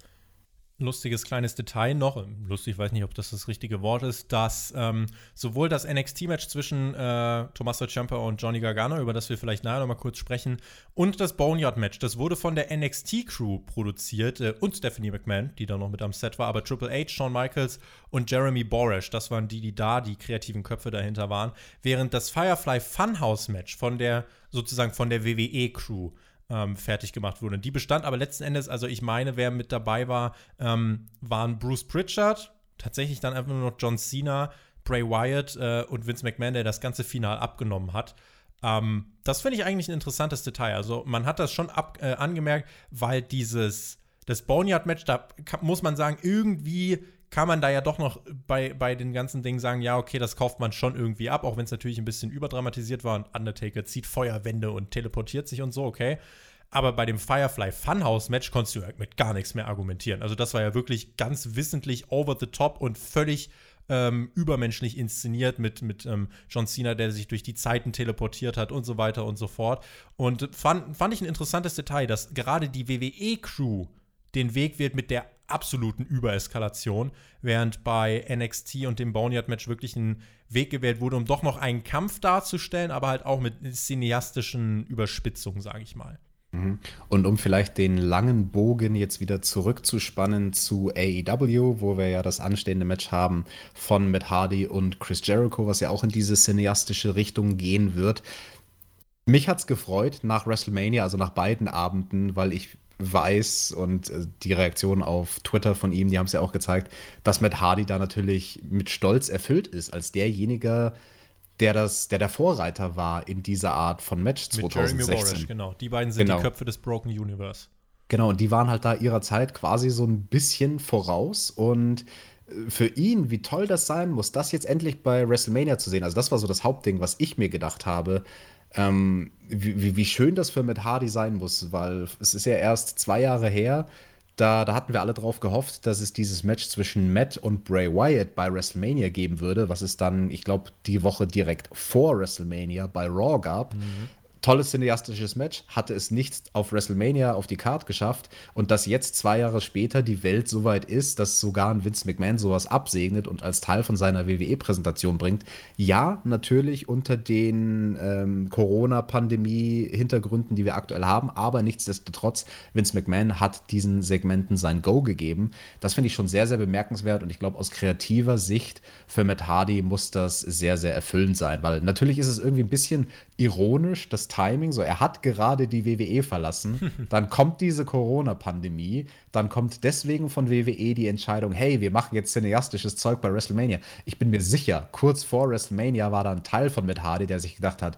[SPEAKER 1] lustiges kleines Detail noch, lustig, weiß nicht, ob das das richtige Wort ist, dass ähm, sowohl das NXT-Match zwischen äh, Tommaso Ciampa und Johnny Gargano, über das wir vielleicht nachher noch mal kurz sprechen, und das Boneyard-Match, das wurde von der NXT-Crew produziert äh, und Stephanie McMahon, die da noch mit am Set war, aber Triple H, Shawn Michaels und Jeremy Boresh, das waren die, die da die kreativen Köpfe dahinter waren, während das Firefly Funhouse-Match von der, sozusagen von der WWE-Crew ähm, fertig gemacht wurde. Die bestand aber letzten Endes, also ich meine, wer mit dabei war, ähm, waren Bruce Pritchard, tatsächlich dann einfach nur noch John Cena, Bray Wyatt äh, und Vince McMahon, der das ganze Final abgenommen hat. Ähm, das finde ich eigentlich ein interessantes Detail. Also man hat das schon ab, äh, angemerkt, weil dieses, das Boneyard-Match, da muss man sagen, irgendwie kann man da ja doch noch bei, bei den ganzen Dingen sagen, ja, okay, das kauft man schon irgendwie ab, auch wenn es natürlich ein bisschen überdramatisiert war und Undertaker zieht Feuerwände und teleportiert sich und so, okay. Aber bei dem Firefly Funhouse Match konntest du mit gar nichts mehr argumentieren. Also das war ja wirklich ganz wissentlich over the top und völlig ähm, übermenschlich inszeniert mit, mit ähm, John Cena, der sich durch die Zeiten teleportiert hat und so weiter und so fort. Und fand, fand ich ein interessantes Detail, dass gerade die WWE-Crew den Weg wird mit der absoluten Übereskalation, während bei NXT und dem Boneyard-Match wirklich ein Weg gewählt wurde, um doch noch einen Kampf darzustellen, aber halt auch mit cineastischen Überspitzungen, sage ich mal.
[SPEAKER 2] Mhm. Und um vielleicht den langen Bogen jetzt wieder zurückzuspannen zu AEW, wo wir ja das anstehende Match haben von Matt Hardy und Chris Jericho, was ja auch in diese cineastische Richtung gehen wird. Mich hat es gefreut nach WrestleMania, also nach beiden Abenden, weil ich weiß und äh, die Reaktion auf Twitter von ihm, die haben es ja auch gezeigt, dass Matt Hardy da natürlich mit Stolz erfüllt ist, als derjenige, der das, der der Vorreiter war in dieser Art von Match 2016. Mit Jeremy Borish,
[SPEAKER 1] genau. Die beiden sind genau. die Köpfe des Broken Universe.
[SPEAKER 2] Genau, und die waren halt da ihrer Zeit quasi so ein bisschen voraus und äh, für ihn, wie toll das sein muss, das jetzt endlich bei WrestleMania zu sehen. Also das war so das Hauptding, was ich mir gedacht habe, ähm, wie, wie schön das für Matt Hardy sein muss, weil es ist ja erst zwei Jahre her, da, da hatten wir alle drauf gehofft, dass es dieses Match zwischen Matt und Bray Wyatt bei WrestleMania geben würde, was es dann, ich glaube, die Woche direkt vor WrestleMania bei Raw gab. Mhm. Tolles cineastisches Match, hatte es nicht auf WrestleMania auf die Card geschafft und dass jetzt zwei Jahre später die Welt so weit ist, dass sogar ein Vince McMahon sowas absegnet und als Teil von seiner WWE-Präsentation bringt. Ja, natürlich unter den ähm, Corona-Pandemie-Hintergründen, die wir aktuell haben, aber nichtsdestotrotz, Vince McMahon hat diesen Segmenten sein Go gegeben. Das finde ich schon sehr, sehr bemerkenswert und ich glaube, aus kreativer Sicht für Matt Hardy muss das sehr, sehr erfüllend sein, weil natürlich ist es irgendwie ein bisschen ironisch, dass Timing. So, er hat gerade die WWE verlassen. Dann kommt diese Corona-Pandemie. Dann kommt deswegen von WWE die Entscheidung: hey, wir machen jetzt cineastisches Zeug bei WrestleMania. Ich bin mir sicher, kurz vor WrestleMania war da ein Teil von Matt Hardy, der sich gedacht hat: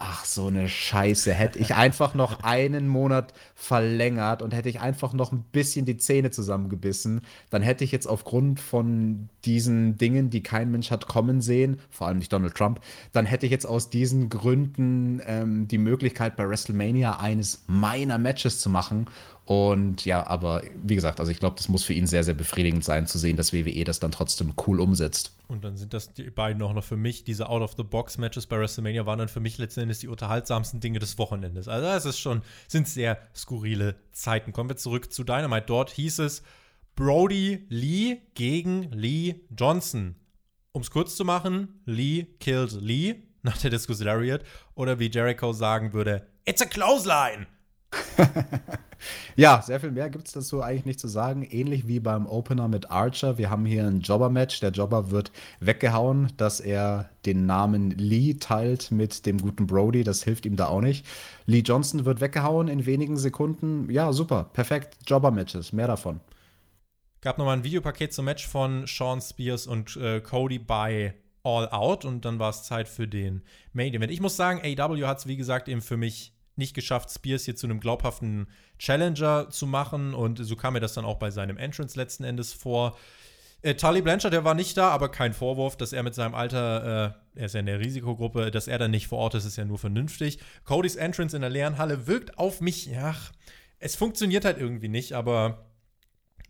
[SPEAKER 2] Ach, so eine Scheiße. Hätte ich einfach noch einen Monat verlängert und hätte ich einfach noch ein bisschen die Zähne zusammengebissen, dann hätte ich jetzt aufgrund von diesen Dingen, die kein Mensch hat kommen sehen, vor allem nicht Donald Trump, dann hätte ich jetzt aus diesen Gründen ähm, die Möglichkeit, bei WrestleMania eines meiner Matches zu machen. Und ja, aber wie gesagt, also ich glaube, das muss für ihn sehr, sehr befriedigend sein, zu sehen, dass WWE das dann trotzdem cool umsetzt.
[SPEAKER 1] Und dann sind das die beiden auch noch für mich, diese Out-of-the-Box-Matches bei WrestleMania waren dann für mich letzten Endes die unterhaltsamsten Dinge des Wochenendes. Also es ist schon, sind sehr skurrile Zeiten. Kommen wir zurück zu Dynamite. Dort hieß es Brody Lee gegen Lee Johnson. Um es kurz zu machen, Lee killed Lee nach der Discus Lariat. Oder wie Jericho sagen würde, it's a clothesline.
[SPEAKER 2] ja, sehr viel mehr gibt es dazu eigentlich nicht zu sagen. Ähnlich wie beim Opener mit Archer. Wir haben hier ein Jobber-Match. Der Jobber wird weggehauen, dass er den Namen Lee teilt mit dem guten Brody. Das hilft ihm da auch nicht. Lee Johnson wird weggehauen in wenigen Sekunden. Ja, super. Perfekt. Jobber-Matches. Mehr davon.
[SPEAKER 1] Gab nochmal ein Videopaket zum Match von Sean Spears und äh, Cody bei All Out und dann war es Zeit für den Main Event. Ich muss sagen, AW hat es wie gesagt eben für mich nicht geschafft, Spears hier zu einem glaubhaften Challenger zu machen. Und so kam mir das dann auch bei seinem Entrance letzten Endes vor. Äh, Tully Blanchard, der war nicht da, aber kein Vorwurf, dass er mit seinem Alter, äh, er ist ja in der Risikogruppe, dass er dann nicht vor Ort ist, ist ja nur vernünftig. Codys Entrance in der leeren Halle wirkt auf mich, ja, es funktioniert halt irgendwie nicht, aber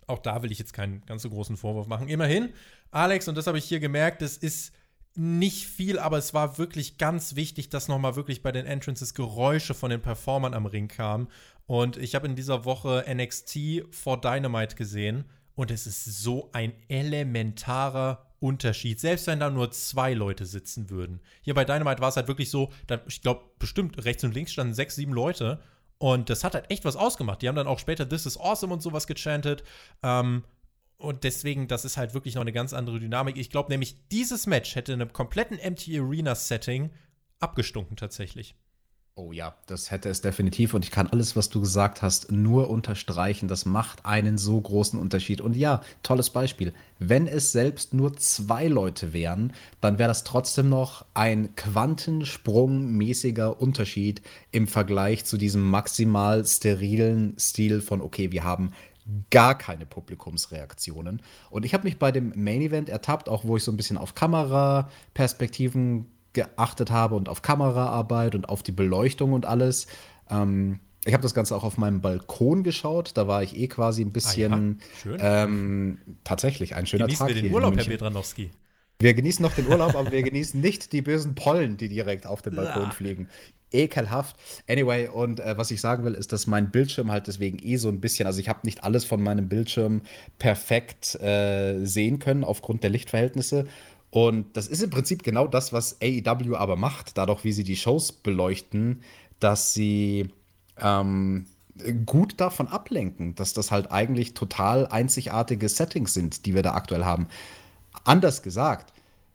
[SPEAKER 1] auch da will ich jetzt keinen ganz so großen Vorwurf machen. Immerhin, Alex, und das habe ich hier gemerkt, es ist nicht viel, aber es war wirklich ganz wichtig, dass nochmal wirklich bei den Entrances Geräusche von den Performern am Ring kamen. Und ich habe in dieser Woche NXT vor Dynamite gesehen und es ist so ein elementarer Unterschied, selbst wenn da nur zwei Leute sitzen würden. Hier bei Dynamite war es halt wirklich so, da, ich glaube, bestimmt rechts und links standen sechs, sieben Leute. Und das hat halt echt was ausgemacht. Die haben dann auch später This is Awesome und sowas gechantet. Ähm, und deswegen, das ist halt wirklich noch eine ganz andere Dynamik. Ich glaube nämlich, dieses Match hätte in einem kompletten Empty Arena Setting abgestunken tatsächlich.
[SPEAKER 2] Oh ja, das hätte es definitiv. Und ich kann alles, was du gesagt hast, nur unterstreichen. Das macht einen so großen Unterschied. Und ja, tolles Beispiel. Wenn es selbst nur zwei Leute wären, dann wäre das trotzdem noch ein quantensprungmäßiger Unterschied im Vergleich zu diesem maximal sterilen Stil von, okay, wir haben gar keine Publikumsreaktionen. Und ich habe mich bei dem Main Event ertappt, auch wo ich so ein bisschen auf Kameraperspektiven geachtet habe und auf Kameraarbeit und auf die Beleuchtung und alles. Ähm, ich habe das Ganze auch auf meinem Balkon geschaut. Da war ich eh quasi ein bisschen. Ah, ja. ähm, tatsächlich ein schöner
[SPEAKER 1] Genießen
[SPEAKER 2] Tag.
[SPEAKER 1] Wir den Urlaub, Herr Bedranowski.
[SPEAKER 2] Wir genießen noch den Urlaub, aber wir genießen nicht die bösen Pollen, die direkt auf den Balkon fliegen ekelhaft. Anyway, und äh, was ich sagen will, ist, dass mein Bildschirm halt deswegen eh so ein bisschen, also ich habe nicht alles von meinem Bildschirm perfekt äh, sehen können aufgrund der Lichtverhältnisse. Und das ist im Prinzip genau das, was AEW aber macht, dadurch, wie sie die Shows beleuchten, dass sie ähm, gut davon ablenken, dass das halt eigentlich total einzigartige Settings sind, die wir da aktuell haben. Anders gesagt,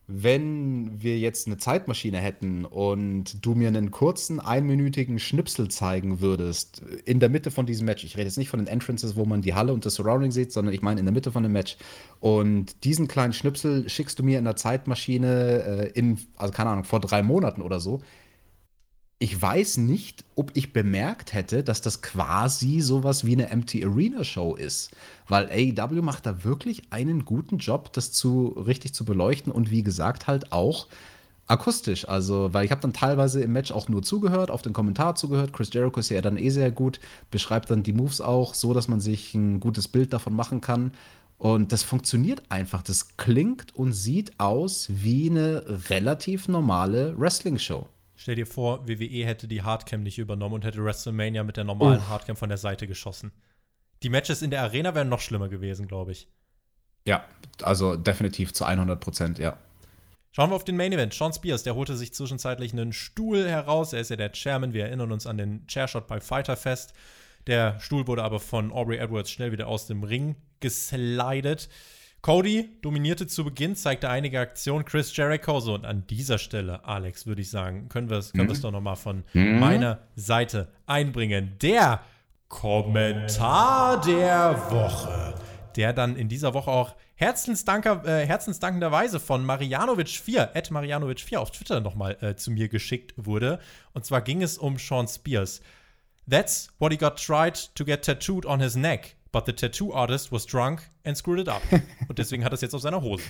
[SPEAKER 2] wenn wir jetzt eine Zeitmaschine hätten und du mir einen kurzen, einminütigen Schnipsel zeigen würdest, in der Mitte von diesem Match, ich rede jetzt nicht von den Entrances, wo man die Halle und das Surrounding sieht, sondern ich meine in der Mitte von dem Match, und diesen kleinen Schnipsel schickst du mir in der Zeitmaschine äh, in, also keine Ahnung, vor drei Monaten oder so, ich weiß nicht, ob ich bemerkt hätte, dass das quasi sowas wie eine Empty Arena Show ist. Weil AEW macht da wirklich einen guten Job, das zu richtig zu beleuchten und wie gesagt halt auch akustisch. Also, weil ich habe dann teilweise im Match auch nur zugehört, auf den Kommentar zugehört. Chris Jericho ist ja dann eh sehr gut, beschreibt dann die Moves auch so, dass man sich ein gutes Bild davon machen kann. Und das funktioniert einfach. Das klingt und sieht aus wie eine relativ normale Wrestling-Show.
[SPEAKER 1] Stell dir vor, WWE hätte die Hardcam nicht übernommen und hätte WrestleMania mit der normalen Uff. Hardcam von der Seite geschossen. Die Matches in der Arena wären noch schlimmer gewesen, glaube ich.
[SPEAKER 2] Ja, also definitiv zu 100 Prozent, ja.
[SPEAKER 1] Schauen wir auf den Main Event. Sean Spears, der holte sich zwischenzeitlich einen Stuhl heraus. Er ist ja der Chairman. Wir erinnern uns an den Chairshot bei Fighter Fest. Der Stuhl wurde aber von Aubrey Edwards schnell wieder aus dem Ring geslidet. Cody dominierte zu Beginn, zeigte einige Aktionen. Chris Jericho, so und an dieser Stelle, Alex, würde ich sagen, können wir es können mhm. doch nochmal von mhm. meiner Seite einbringen. Der Kommentar der Woche, der dann in dieser Woche auch herzensdanker, äh, herzensdankenderweise von Marianovic4, at Marianovic4 auf Twitter nochmal äh, zu mir geschickt wurde. Und zwar ging es um Sean Spears. That's what he got tried to get tattooed on his neck. But the tattoo artist was drunk and screwed it up. Und deswegen hat er es jetzt auf seiner Hose.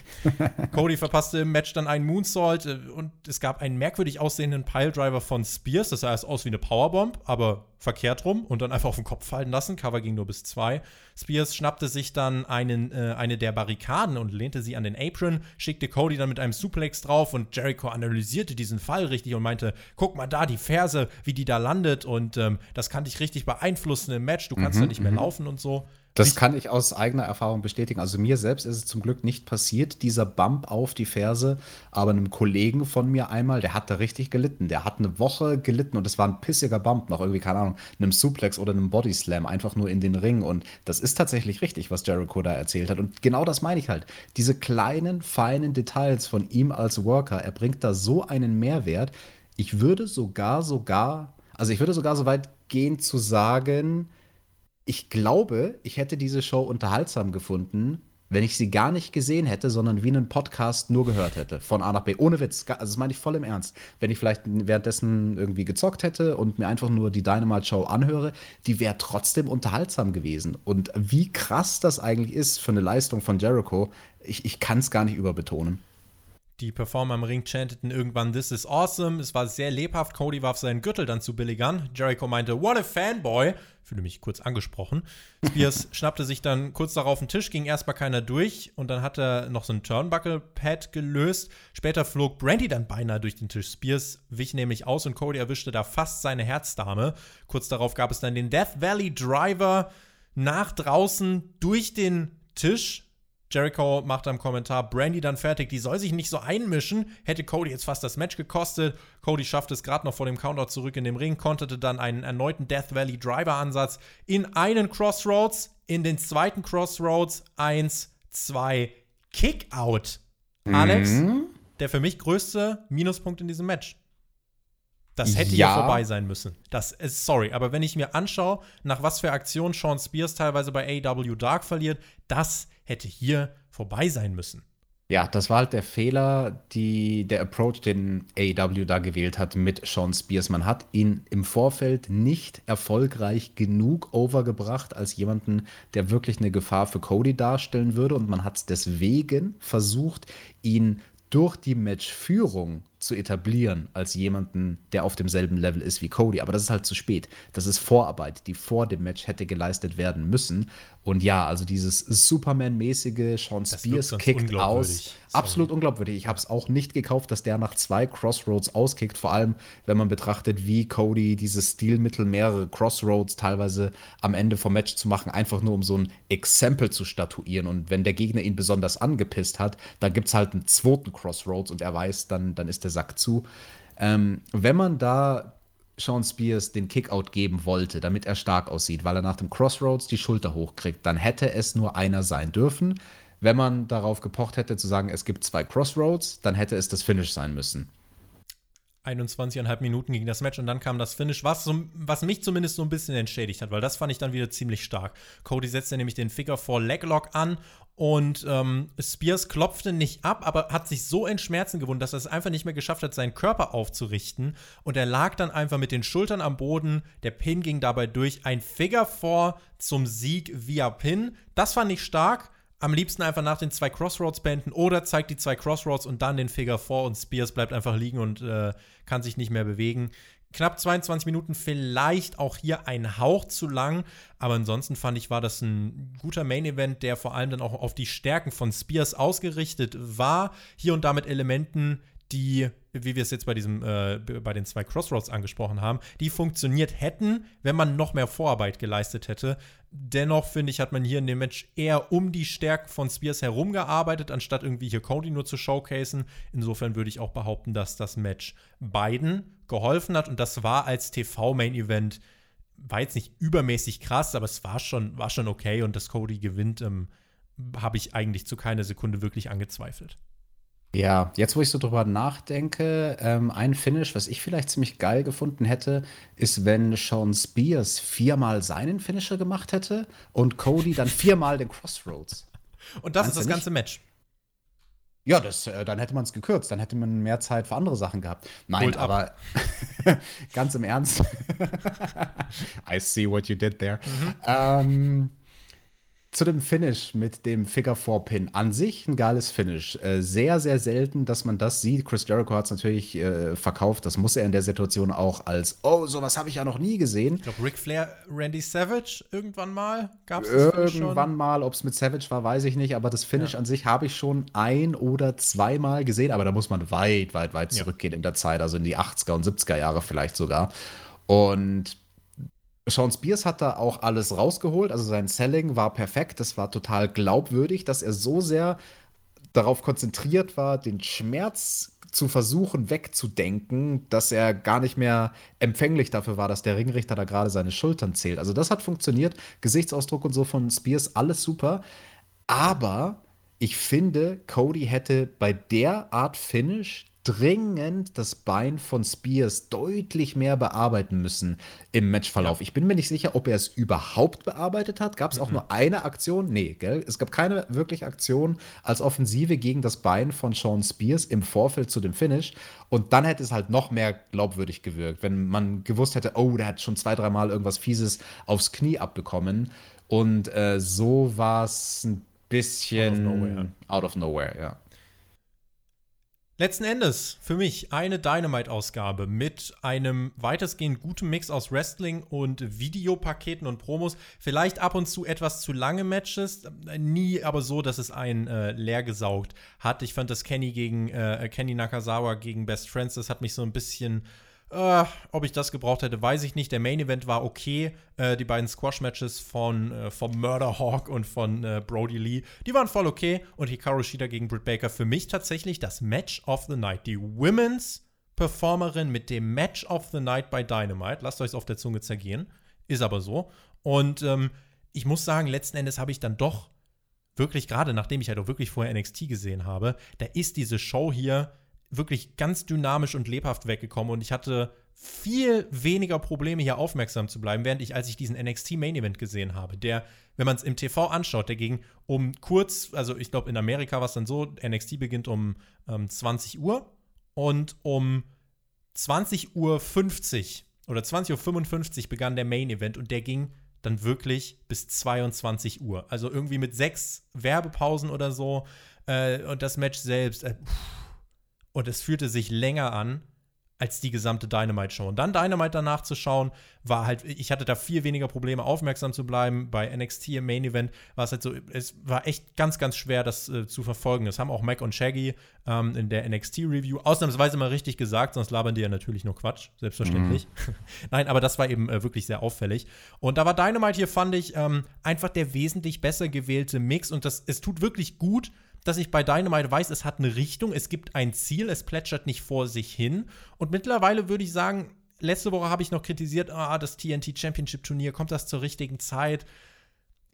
[SPEAKER 1] Cody verpasste im Match dann einen Moonsault äh, und es gab einen merkwürdig aussehenden Piledriver von Spears. Das sah erst aus wie eine Powerbomb, aber verkehrt rum und dann einfach auf den Kopf fallen lassen. Cover ging nur bis zwei. Spears schnappte sich dann einen, äh, eine der Barrikaden und lehnte sie an den Apron, schickte Cody dann mit einem Suplex drauf und Jericho analysierte diesen Fall richtig und meinte: Guck mal da, die Ferse, wie die da landet und ähm, das kann dich richtig beeinflussen im Match. Du kannst mhm, da nicht mehr mhm. laufen und so.
[SPEAKER 2] Das kann ich aus eigener Erfahrung bestätigen. Also mir selbst ist es zum Glück nicht passiert, dieser Bump auf die Ferse, aber einem Kollegen von mir einmal, der hat da richtig gelitten. Der hat eine Woche gelitten und es war ein pissiger Bump noch irgendwie, keine Ahnung, einem Suplex oder einem Body Slam, einfach nur in den Ring. Und das ist tatsächlich richtig, was Jericho da erzählt hat. Und genau das meine ich halt. Diese kleinen, feinen Details von ihm als Worker, er bringt da so einen Mehrwert. Ich würde sogar, sogar, also ich würde sogar so weit gehen zu sagen, ich glaube, ich hätte diese Show unterhaltsam gefunden, wenn ich sie gar nicht gesehen hätte, sondern wie einen Podcast nur gehört hätte, von A nach B. Ohne Witz. Also das meine ich voll im Ernst. Wenn ich vielleicht währenddessen irgendwie gezockt hätte und mir einfach nur die Dynamite-Show anhöre, die wäre trotzdem unterhaltsam gewesen. Und wie krass das eigentlich ist für eine Leistung von Jericho, ich, ich kann es gar nicht überbetonen.
[SPEAKER 1] Die Performer im Ring chanteten irgendwann This is awesome. Es war sehr lebhaft. Cody warf seinen Gürtel dann zu Billy Gunn. Jericho meinte, What a Fanboy. Fühle mich kurz angesprochen. Spears schnappte sich dann kurz darauf den Tisch, ging erstmal keiner durch und dann hat er noch so ein Turnbuckle-Pad gelöst. Später flog Brandy dann beinahe durch den Tisch. Spears wich nämlich aus und Cody erwischte da fast seine Herzdame. Kurz darauf gab es dann den Death Valley Driver nach draußen durch den Tisch. Jericho macht am Kommentar Brandy dann fertig, die soll sich nicht so einmischen. Hätte Cody jetzt fast das Match gekostet. Cody schafft es gerade noch vor dem Counter zurück in den Ring, konterte dann einen erneuten Death Valley Driver Ansatz in einen Crossroads, in den zweiten Crossroads, eins, zwei, Kickout. Mhm. Alex, der für mich größte Minuspunkt in diesem Match. Das hätte ja. hier vorbei sein müssen. Das ist sorry, aber wenn ich mir anschaue, nach was für Aktionen Sean Spears teilweise bei AW Dark verliert, das hätte hier vorbei sein müssen.
[SPEAKER 2] Ja, das war halt der Fehler, die, der Approach, den AEW da gewählt hat mit Sean Spears. Man hat ihn im Vorfeld nicht erfolgreich genug overgebracht als jemanden, der wirklich eine Gefahr für Cody darstellen würde. Und man hat es deswegen versucht, ihn durch die Matchführung zu etablieren als jemanden, der auf demselben Level ist wie Cody. Aber das ist halt zu spät. Das ist Vorarbeit, die vor dem Match hätte geleistet werden müssen. Und ja, also dieses Superman-mäßige Sean Spears kickt aus. Absolut unglaubwürdig. Ich habe es auch nicht gekauft, dass der nach zwei Crossroads auskickt. Vor allem, wenn man betrachtet, wie Cody dieses Stilmittel, mehrere Crossroads teilweise am Ende vom Match zu machen, einfach nur um so ein Exempel zu statuieren. Und wenn der Gegner ihn besonders angepisst hat, dann gibt es halt einen zweiten Crossroads und er weiß, dann, dann ist der Sack zu. Ähm, wenn man da Sean Spears den Kickout geben wollte, damit er stark aussieht, weil er nach dem Crossroads die Schulter hochkriegt, dann hätte es nur einer sein dürfen. Wenn man darauf gepocht hätte zu sagen, es gibt zwei Crossroads, dann hätte es das Finish sein müssen.
[SPEAKER 1] 21,5 Minuten ging das Match und dann kam das Finish, was, so, was mich zumindest so ein bisschen entschädigt hat, weil das fand ich dann wieder ziemlich stark. Cody setzte nämlich den Figure 4 Leglock an und ähm, Spears klopfte nicht ab, aber hat sich so in Schmerzen gewunden, dass er es einfach nicht mehr geschafft hat, seinen Körper aufzurichten. Und er lag dann einfach mit den Schultern am Boden. Der Pin ging dabei durch. Ein Figure 4 zum Sieg via Pin. Das fand ich stark. Am liebsten einfach nach den zwei Crossroads beenden oder zeigt die zwei Crossroads und dann den Figure 4 und Spears bleibt einfach liegen und äh, kann sich nicht mehr bewegen knapp 22 Minuten, vielleicht auch hier ein Hauch zu lang. Aber ansonsten fand ich, war das ein guter Main-Event, der vor allem dann auch auf die Stärken von Spears ausgerichtet war. Hier und da mit Elementen, die wie wir es jetzt bei diesem, äh, bei den zwei Crossroads angesprochen haben, die funktioniert hätten, wenn man noch mehr Vorarbeit geleistet hätte. Dennoch finde ich, hat man hier in dem Match eher um die Stärken von Spears herumgearbeitet, anstatt irgendwie hier Cody nur zu showcasen. Insofern würde ich auch behaupten, dass das Match beiden geholfen hat und das war als TV-Main-Event war jetzt nicht übermäßig krass, aber es war schon, war schon okay und dass Cody gewinnt, ähm, habe ich eigentlich zu keiner Sekunde wirklich angezweifelt.
[SPEAKER 2] Ja, jetzt wo ich so drüber nachdenke, ähm, ein Finish, was ich vielleicht ziemlich geil gefunden hätte, ist, wenn Sean Spears viermal seinen Finisher gemacht hätte und Cody dann viermal den Crossroads.
[SPEAKER 1] Und das Meinst ist das ganze Match.
[SPEAKER 2] Ja, das, äh, dann hätte man es gekürzt, dann hätte man mehr Zeit für andere Sachen gehabt. Nein, Hold aber ganz im Ernst. I see what you did there. Mhm. Ähm, zu dem Finish mit dem Figure 4 Pin. An sich ein geiles Finish. Äh, sehr, sehr selten, dass man das sieht. Chris Jericho hat es natürlich äh, verkauft. Das muss er in der Situation auch als, oh, sowas habe ich ja noch nie gesehen.
[SPEAKER 1] Ich glaube, Ric Flair, Randy Savage irgendwann mal
[SPEAKER 2] gab es Irgendwann mal, ob es mit Savage war, weiß ich nicht. Aber das Finish ja. an sich habe ich schon ein oder zweimal gesehen. Aber da muss man weit, weit, weit zurückgehen ja. in der Zeit. Also in die 80er und 70er Jahre vielleicht sogar. Und Sean Spears hat da auch alles rausgeholt. Also sein Selling war perfekt. Das war total glaubwürdig, dass er so sehr darauf konzentriert war, den Schmerz zu versuchen wegzudenken, dass er gar nicht mehr empfänglich dafür war, dass der Ringrichter da gerade seine Schultern zählt. Also das hat funktioniert. Gesichtsausdruck und so von Spears, alles super. Aber ich finde, Cody hätte bei der Art Finish dringend das Bein von Spears deutlich mehr bearbeiten müssen im Matchverlauf. Ja. Ich bin mir nicht sicher, ob er es überhaupt bearbeitet hat. Gab es auch mhm. nur eine Aktion? Nee, gell? Es gab keine wirkliche Aktion als Offensive gegen das Bein von Sean Spears im Vorfeld zu dem Finish. Und dann hätte es halt noch mehr glaubwürdig gewirkt, wenn man gewusst hätte, oh, der hat schon zwei, dreimal irgendwas Fieses aufs Knie abbekommen. Und äh, so war es ein bisschen out of nowhere, out of nowhere ja.
[SPEAKER 1] Letzten Endes für mich eine Dynamite-Ausgabe mit einem weitestgehend guten Mix aus Wrestling und Videopaketen und Promos. Vielleicht ab und zu etwas zu lange Matches, nie aber so, dass es einen äh, leer gesaugt hat. Ich fand das Kenny gegen äh, Kenny Nakazawa gegen Best Friends, das hat mich so ein bisschen Uh, ob ich das gebraucht hätte, weiß ich nicht. Der Main Event war okay. Uh, die beiden Squash-Matches von, uh, von Murder Hawk und von Brody Lee, die waren voll okay. Und Hikaru Shida gegen Britt Baker für mich tatsächlich das Match of the Night. Die Women's Performerin mit dem Match of the Night bei Dynamite. Lasst euch auf der Zunge zergehen. Ist aber so. Und ähm, ich muss sagen, letzten Endes habe ich dann doch wirklich, gerade nachdem ich halt auch wirklich vorher NXT gesehen habe, da ist diese Show hier wirklich ganz dynamisch und lebhaft weggekommen und ich hatte viel weniger Probleme, hier aufmerksam zu bleiben, während ich, als ich diesen NXT Main Event gesehen habe, der, wenn man es im TV anschaut, der ging um kurz, also ich glaube, in Amerika war es dann so, NXT beginnt um ähm, 20 Uhr und um 20 Uhr 50 oder 20.55 Uhr begann der Main Event und der ging dann wirklich bis 22 Uhr. Also irgendwie mit sechs Werbepausen oder so. Äh, und das Match selbst, äh, und es fühlte sich länger an als die gesamte Dynamite-Show. Und dann Dynamite danach zu schauen, war halt, ich hatte da viel weniger Probleme, aufmerksam zu bleiben. Bei NXT im Main Event war es halt so, es war echt ganz, ganz schwer, das äh, zu verfolgen. Das haben auch Mac und Shaggy ähm, in der NXT-Review ausnahmsweise mal richtig gesagt, sonst labern die ja natürlich nur Quatsch, selbstverständlich. Mhm. Nein, aber das war eben äh, wirklich sehr auffällig. Und da war Dynamite hier, fand ich, ähm, einfach der wesentlich besser gewählte Mix. Und das, es tut wirklich gut, dass ich bei Dynamite weiß, es hat eine Richtung, es gibt ein Ziel, es plätschert nicht vor sich hin. Und mittlerweile würde ich sagen, letzte Woche habe ich noch kritisiert, ah, das TNT Championship Turnier, kommt das zur richtigen Zeit?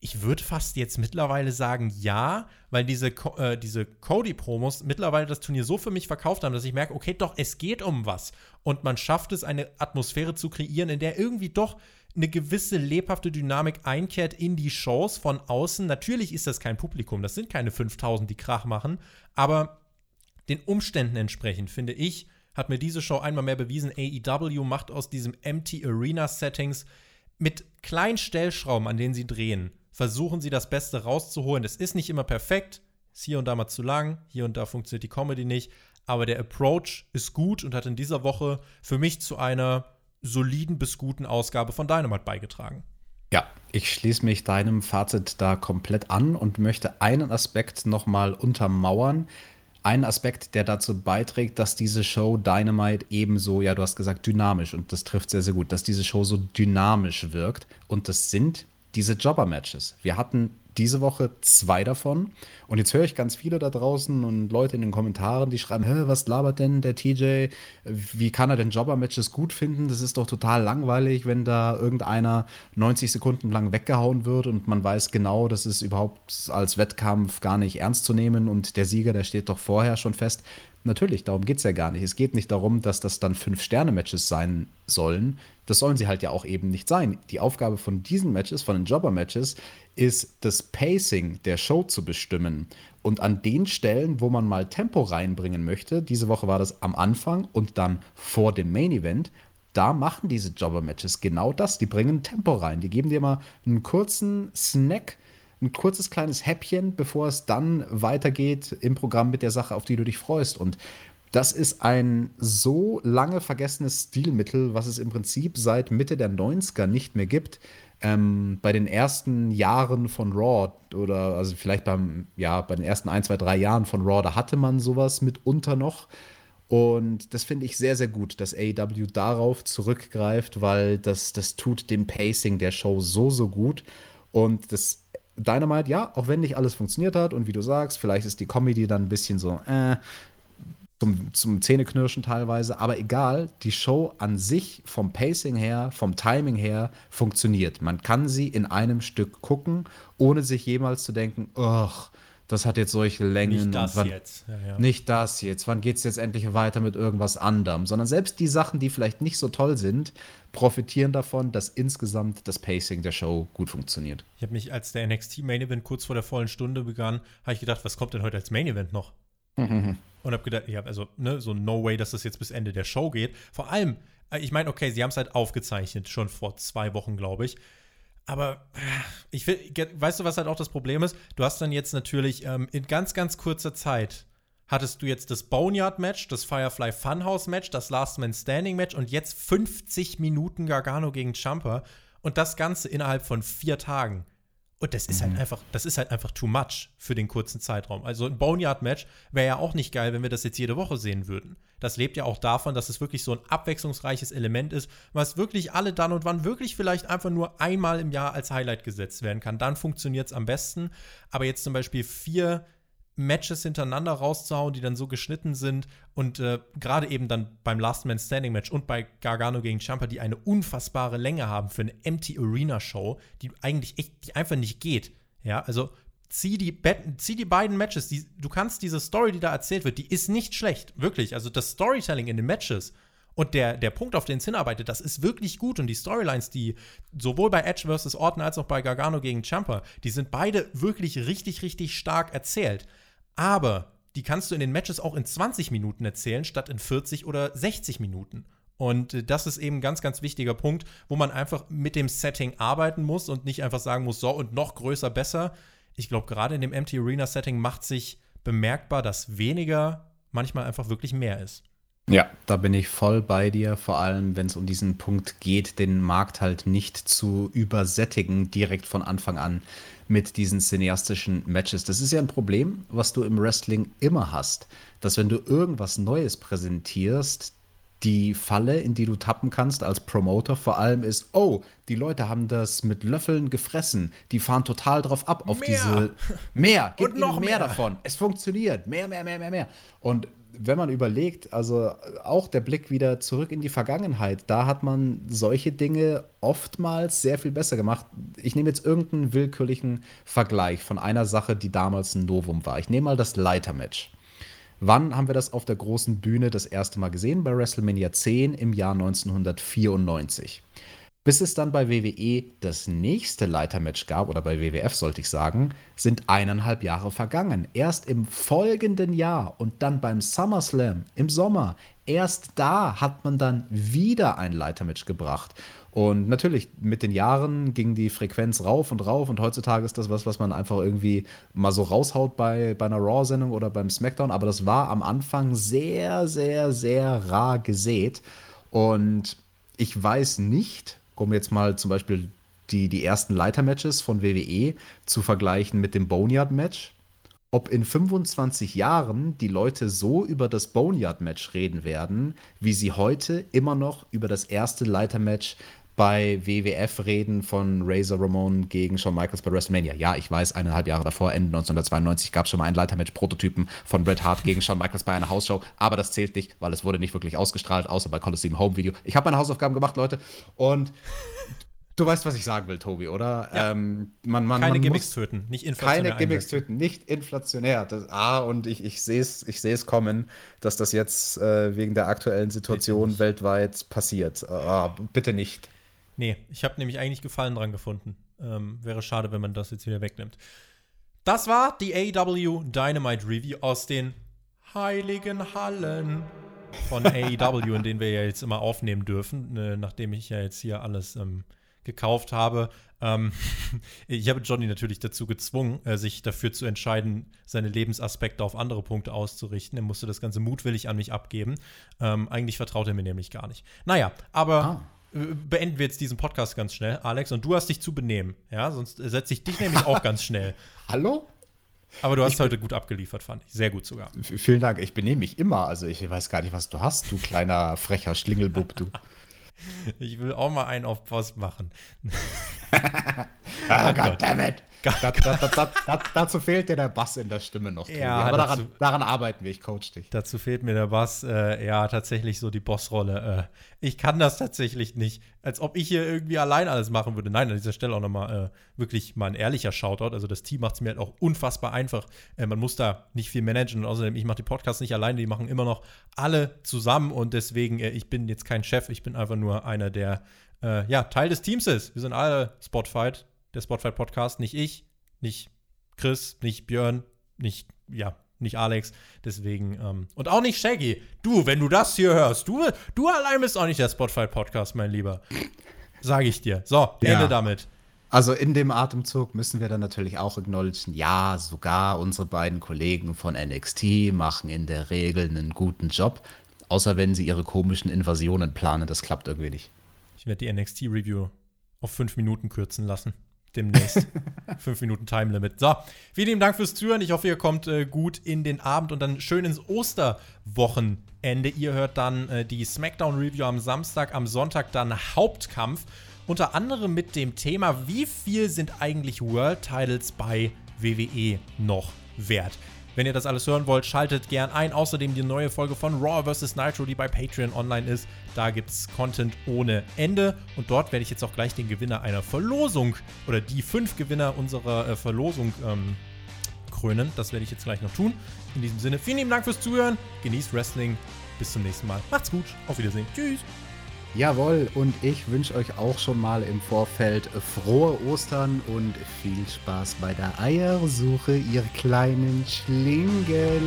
[SPEAKER 1] Ich würde fast jetzt mittlerweile sagen, ja, weil diese, äh, diese Cody-Promos mittlerweile das Turnier so für mich verkauft haben, dass ich merke, okay, doch, es geht um was. Und man schafft es, eine Atmosphäre zu kreieren, in der irgendwie doch eine gewisse lebhafte Dynamik einkehrt in die Shows von außen. Natürlich ist das kein Publikum, das sind keine 5000, die Krach machen, aber den Umständen entsprechend, finde ich, hat mir diese Show einmal mehr bewiesen, AEW macht aus diesem Empty Arena Settings mit kleinen Stellschrauben, an denen sie drehen, versuchen sie das Beste rauszuholen. Das ist nicht immer perfekt, ist hier und da mal zu lang, hier und da funktioniert die Comedy nicht, aber der Approach ist gut und hat in dieser Woche für mich zu einer soliden bis guten Ausgabe von Dynamite beigetragen.
[SPEAKER 2] Ja, ich schließe mich deinem Fazit da komplett an und möchte einen Aspekt nochmal untermauern. ein Aspekt, der dazu beiträgt, dass diese Show Dynamite ebenso, ja, du hast gesagt, dynamisch und das trifft sehr, sehr gut, dass diese Show so dynamisch wirkt und das sind diese Jobber-Matches. Wir hatten diese Woche zwei davon. Und jetzt höre ich ganz viele da draußen und Leute in den Kommentaren, die schreiben, Hä, was labert denn der TJ? Wie kann er denn Jobber-Matches gut finden? Das ist doch total langweilig, wenn da irgendeiner 90 Sekunden lang weggehauen wird und man weiß genau, das ist überhaupt als Wettkampf gar nicht ernst zu nehmen und der Sieger, der steht doch vorher schon fest. Natürlich, darum geht es ja gar nicht. Es geht nicht darum, dass das dann Fünf-Sterne-Matches sein sollen. Das sollen sie halt ja auch eben nicht sein. Die Aufgabe von diesen Matches, von den Jobber-Matches, ist das Pacing der Show zu bestimmen. Und an den Stellen, wo man mal Tempo reinbringen möchte, diese Woche war das am Anfang und dann vor dem Main Event, da machen diese Jobber-Matches genau das. Die bringen Tempo rein. Die geben dir mal einen kurzen Snack ein kurzes kleines Häppchen, bevor es dann weitergeht im Programm mit der Sache, auf die du dich freust. Und das ist ein so lange vergessenes Stilmittel, was es im Prinzip seit Mitte der 90er nicht mehr gibt. Ähm, bei den ersten Jahren von Raw oder also vielleicht beim, ja, bei den ersten ein, zwei, drei Jahren von Raw, da hatte man sowas mitunter noch. Und das finde ich sehr, sehr gut, dass AEW darauf zurückgreift, weil das, das tut dem Pacing der Show so, so gut. Und das Dynamite, ja, auch wenn nicht alles funktioniert hat und wie du sagst, vielleicht ist die Comedy dann ein bisschen so, äh, zum, zum Zähneknirschen teilweise, aber egal, die Show an sich vom Pacing her, vom Timing her funktioniert. Man kann sie in einem Stück gucken, ohne sich jemals zu denken, ach, das hat jetzt solche Längen.
[SPEAKER 1] Nicht das
[SPEAKER 2] wann,
[SPEAKER 1] jetzt. Ja, ja.
[SPEAKER 2] Nicht das jetzt. Wann geht es jetzt endlich weiter mit irgendwas anderem? Sondern selbst die Sachen, die vielleicht nicht so toll sind, profitieren davon, dass insgesamt das Pacing der Show gut funktioniert.
[SPEAKER 1] Ich habe mich, als der NXT Main Event kurz vor der vollen Stunde begann, habe ich gedacht, was kommt denn heute als Main Event noch? Und habe gedacht, ja, also, ne, so no way, dass das jetzt bis Ende der Show geht. Vor allem, äh, ich meine, okay, sie haben es halt aufgezeichnet, schon vor zwei Wochen, glaube ich. Aber äh, ich will, weißt du, was halt auch das Problem ist? Du hast dann jetzt natürlich ähm, in ganz, ganz kurzer Zeit hattest du jetzt das Boneyard-Match, das Firefly Funhouse-Match, das Last Man Standing-Match und jetzt 50 Minuten Gargano gegen Champa und das Ganze innerhalb von vier Tagen. Und das ist halt
[SPEAKER 2] Mhm.
[SPEAKER 1] einfach, das ist halt einfach too much für den kurzen Zeitraum. Also ein Boneyard-Match wäre ja auch nicht geil, wenn wir das jetzt jede Woche sehen würden. Das lebt ja auch davon, dass es wirklich so ein abwechslungsreiches Element ist, was wirklich alle dann und wann wirklich vielleicht einfach nur einmal im Jahr als Highlight gesetzt werden kann. Dann funktioniert es am besten. Aber jetzt zum Beispiel vier Matches hintereinander rauszuhauen, die dann so geschnitten sind und äh, gerade eben dann beim Last Man Standing Match und bei Gargano gegen Ciampa, die eine unfassbare Länge haben für eine Empty Arena Show, die eigentlich echt, die einfach nicht geht. Ja, also zieh die, zieh die beiden Matches, die, du kannst diese Story, die da erzählt wird, die ist nicht schlecht, wirklich. Also das Storytelling in den Matches und der, der Punkt, auf den es hinarbeitet, das ist wirklich gut. Und die Storylines, die sowohl bei Edge vs. Orton als auch bei Gargano gegen Ciampa, die sind beide wirklich richtig, richtig stark erzählt. Aber die kannst du in den Matches auch in 20 Minuten erzählen, statt in 40 oder 60 Minuten. Und äh, das ist eben ein ganz, ganz wichtiger Punkt, wo man einfach mit dem Setting arbeiten muss und nicht einfach sagen muss, so und noch größer, besser. Ich glaube, gerade in dem Empty Arena Setting macht sich bemerkbar, dass weniger manchmal einfach wirklich mehr ist.
[SPEAKER 2] Ja, da bin ich voll bei dir, vor allem wenn es um diesen Punkt geht, den Markt halt nicht zu übersättigen direkt von Anfang an mit diesen cineastischen Matches. Das ist ja ein Problem, was du im Wrestling immer hast, dass wenn du irgendwas Neues präsentierst, die Falle, in die du tappen kannst als Promoter, vor allem ist, oh, die Leute haben das mit Löffeln gefressen. Die fahren total drauf ab auf
[SPEAKER 1] Mehr.
[SPEAKER 2] diese mehr, gib
[SPEAKER 1] Und
[SPEAKER 2] ihnen
[SPEAKER 1] noch
[SPEAKER 2] mehr
[SPEAKER 1] mehr.
[SPEAKER 2] davon. Es funktioniert. Mehr, mehr, mehr, mehr, mehr. Und wenn man überlegt, also auch der Blick wieder zurück in die Vergangenheit, da hat man solche Dinge oftmals sehr viel besser gemacht. Ich nehme jetzt irgendeinen willkürlichen Vergleich von einer Sache, die damals ein Novum war. Ich nehme mal das Leitermatch. Wann haben wir das auf der großen Bühne das erste Mal gesehen? Bei WrestleMania 10 im Jahr 1994. Bis es dann bei WWE das nächste Leitermatch gab, oder bei WWF sollte ich sagen, sind eineinhalb Jahre vergangen. Erst im folgenden Jahr und dann beim SummerSlam im Sommer, erst da hat man dann wieder ein Leitermatch gebracht. Und natürlich, mit den Jahren ging die Frequenz rauf und rauf und heutzutage ist das was, was man einfach irgendwie mal so raushaut bei, bei einer Raw-Sendung oder beim SmackDown. Aber das war am Anfang sehr, sehr, sehr rar gesät. Und ich weiß nicht, um jetzt mal zum Beispiel die, die ersten Leitermatches von WWE zu vergleichen mit dem Boneyard-Match, ob in 25 Jahren die Leute so über das Boneyard-Match reden werden, wie sie heute immer noch über das erste Leitermatch bei WWF reden von Razor Ramon gegen Shawn Michaels bei WrestleMania. Ja, ich weiß, eineinhalb Jahre davor, Ende 1992, gab es schon mal ein Leitermatch-Prototypen von Bret Hart gegen Shawn Michaels bei einer Hausshow, aber das zählt nicht, weil es wurde nicht wirklich ausgestrahlt, außer bei Coliseum Home Video. Ich habe meine Hausaufgaben gemacht, Leute, und Du weißt, was ich sagen will, Tobi, oder?
[SPEAKER 1] Ja. Ähm, man, man, keine man Gimmicks töten, nicht
[SPEAKER 2] inflationär. Keine Gimmicks töten, nicht inflationär. Das, ah, und ich, ich sehe es ich kommen, dass das jetzt äh, wegen der aktuellen Situation weltweit passiert. Ah, bitte nicht.
[SPEAKER 1] Nee, ich habe nämlich eigentlich Gefallen dran gefunden. Ähm, wäre schade, wenn man das jetzt wieder wegnimmt. Das war die AEW Dynamite Review aus den heiligen Hallen von AEW, in denen wir ja jetzt immer aufnehmen dürfen, äh, nachdem ich ja jetzt hier alles ähm, gekauft habe. Ähm, ich habe Johnny natürlich dazu gezwungen, äh, sich dafür zu entscheiden, seine Lebensaspekte auf andere Punkte auszurichten. Er musste das Ganze mutwillig an mich abgeben. Ähm, eigentlich vertraut er mir nämlich gar nicht. Naja, aber. Ah. Beenden wir jetzt diesen Podcast ganz schnell, Alex, und du hast dich zu benehmen. Ja, sonst setze ich dich nämlich auch ganz schnell.
[SPEAKER 2] Hallo?
[SPEAKER 1] Aber du hast ich heute gut abgeliefert, fand ich. Sehr gut sogar.
[SPEAKER 2] Vielen Dank. Ich benehme mich immer. Also ich weiß gar nicht, was du hast, du kleiner frecher Schlingelbub, du.
[SPEAKER 1] Ich will auch mal einen auf Post machen.
[SPEAKER 2] oh, goddammit. Da, da, da, dazu fehlt dir der Bass in der Stimme noch.
[SPEAKER 1] Ja,
[SPEAKER 2] aber dazu, daran, daran, arbeiten wir, ich coach dich.
[SPEAKER 1] Dazu fehlt mir der Bass, äh, ja, tatsächlich so die Bossrolle. Äh, ich kann das tatsächlich nicht. Als ob ich hier irgendwie allein alles machen würde. Nein, an dieser Stelle auch nochmal äh, wirklich mal ein ehrlicher Shoutout. Also das Team macht es mir halt auch unfassbar einfach. Äh, man muss da nicht viel managen. Und außerdem, ich mache die Podcasts nicht alleine, die machen immer noch alle zusammen. Und deswegen, äh, ich bin jetzt kein Chef, ich bin einfach nur einer, der äh, ja, Teil des Teams ist. Wir sind alle Spotfight der Spotify Podcast, nicht ich, nicht Chris, nicht Björn, nicht, ja, nicht Alex. Deswegen, ähm, und auch nicht Shaggy. Du, wenn du das hier hörst, du, du allein bist auch nicht der Spotify Podcast, mein Lieber. Sage ich dir. So, ja. Ende damit.
[SPEAKER 2] Also in dem Atemzug müssen wir dann natürlich auch acknowledgen, ja, sogar unsere beiden Kollegen von NXT machen in der Regel einen guten Job, außer wenn sie ihre komischen Invasionen planen, das klappt irgendwie nicht.
[SPEAKER 1] Ich werde die NXT-Review auf fünf Minuten kürzen lassen demnächst. Fünf Minuten Time Limit. So, vielen lieben Dank fürs Zuhören. Ich hoffe, ihr kommt äh, gut in den Abend und dann schön ins Osterwochenende. Ihr hört dann äh, die SmackDown Review am Samstag, am Sonntag dann Hauptkampf. Unter anderem mit dem Thema, wie viel sind eigentlich World Titles bei WWE noch wert? Wenn ihr das alles hören wollt, schaltet gern ein. Außerdem die neue Folge von Raw vs. Nitro, die bei Patreon online ist. Da gibt es Content ohne Ende. Und dort werde ich jetzt auch gleich den Gewinner einer Verlosung oder die fünf Gewinner unserer äh, Verlosung ähm, krönen. Das werde ich jetzt gleich noch tun. In diesem Sinne, vielen lieben Dank fürs Zuhören. Genießt Wrestling. Bis zum nächsten Mal. Macht's gut. Auf Wiedersehen. Tschüss.
[SPEAKER 2] Jawohl, und ich wünsche euch auch schon mal im Vorfeld frohe Ostern und viel Spaß bei der Eiersuche, ihr kleinen Schlingel.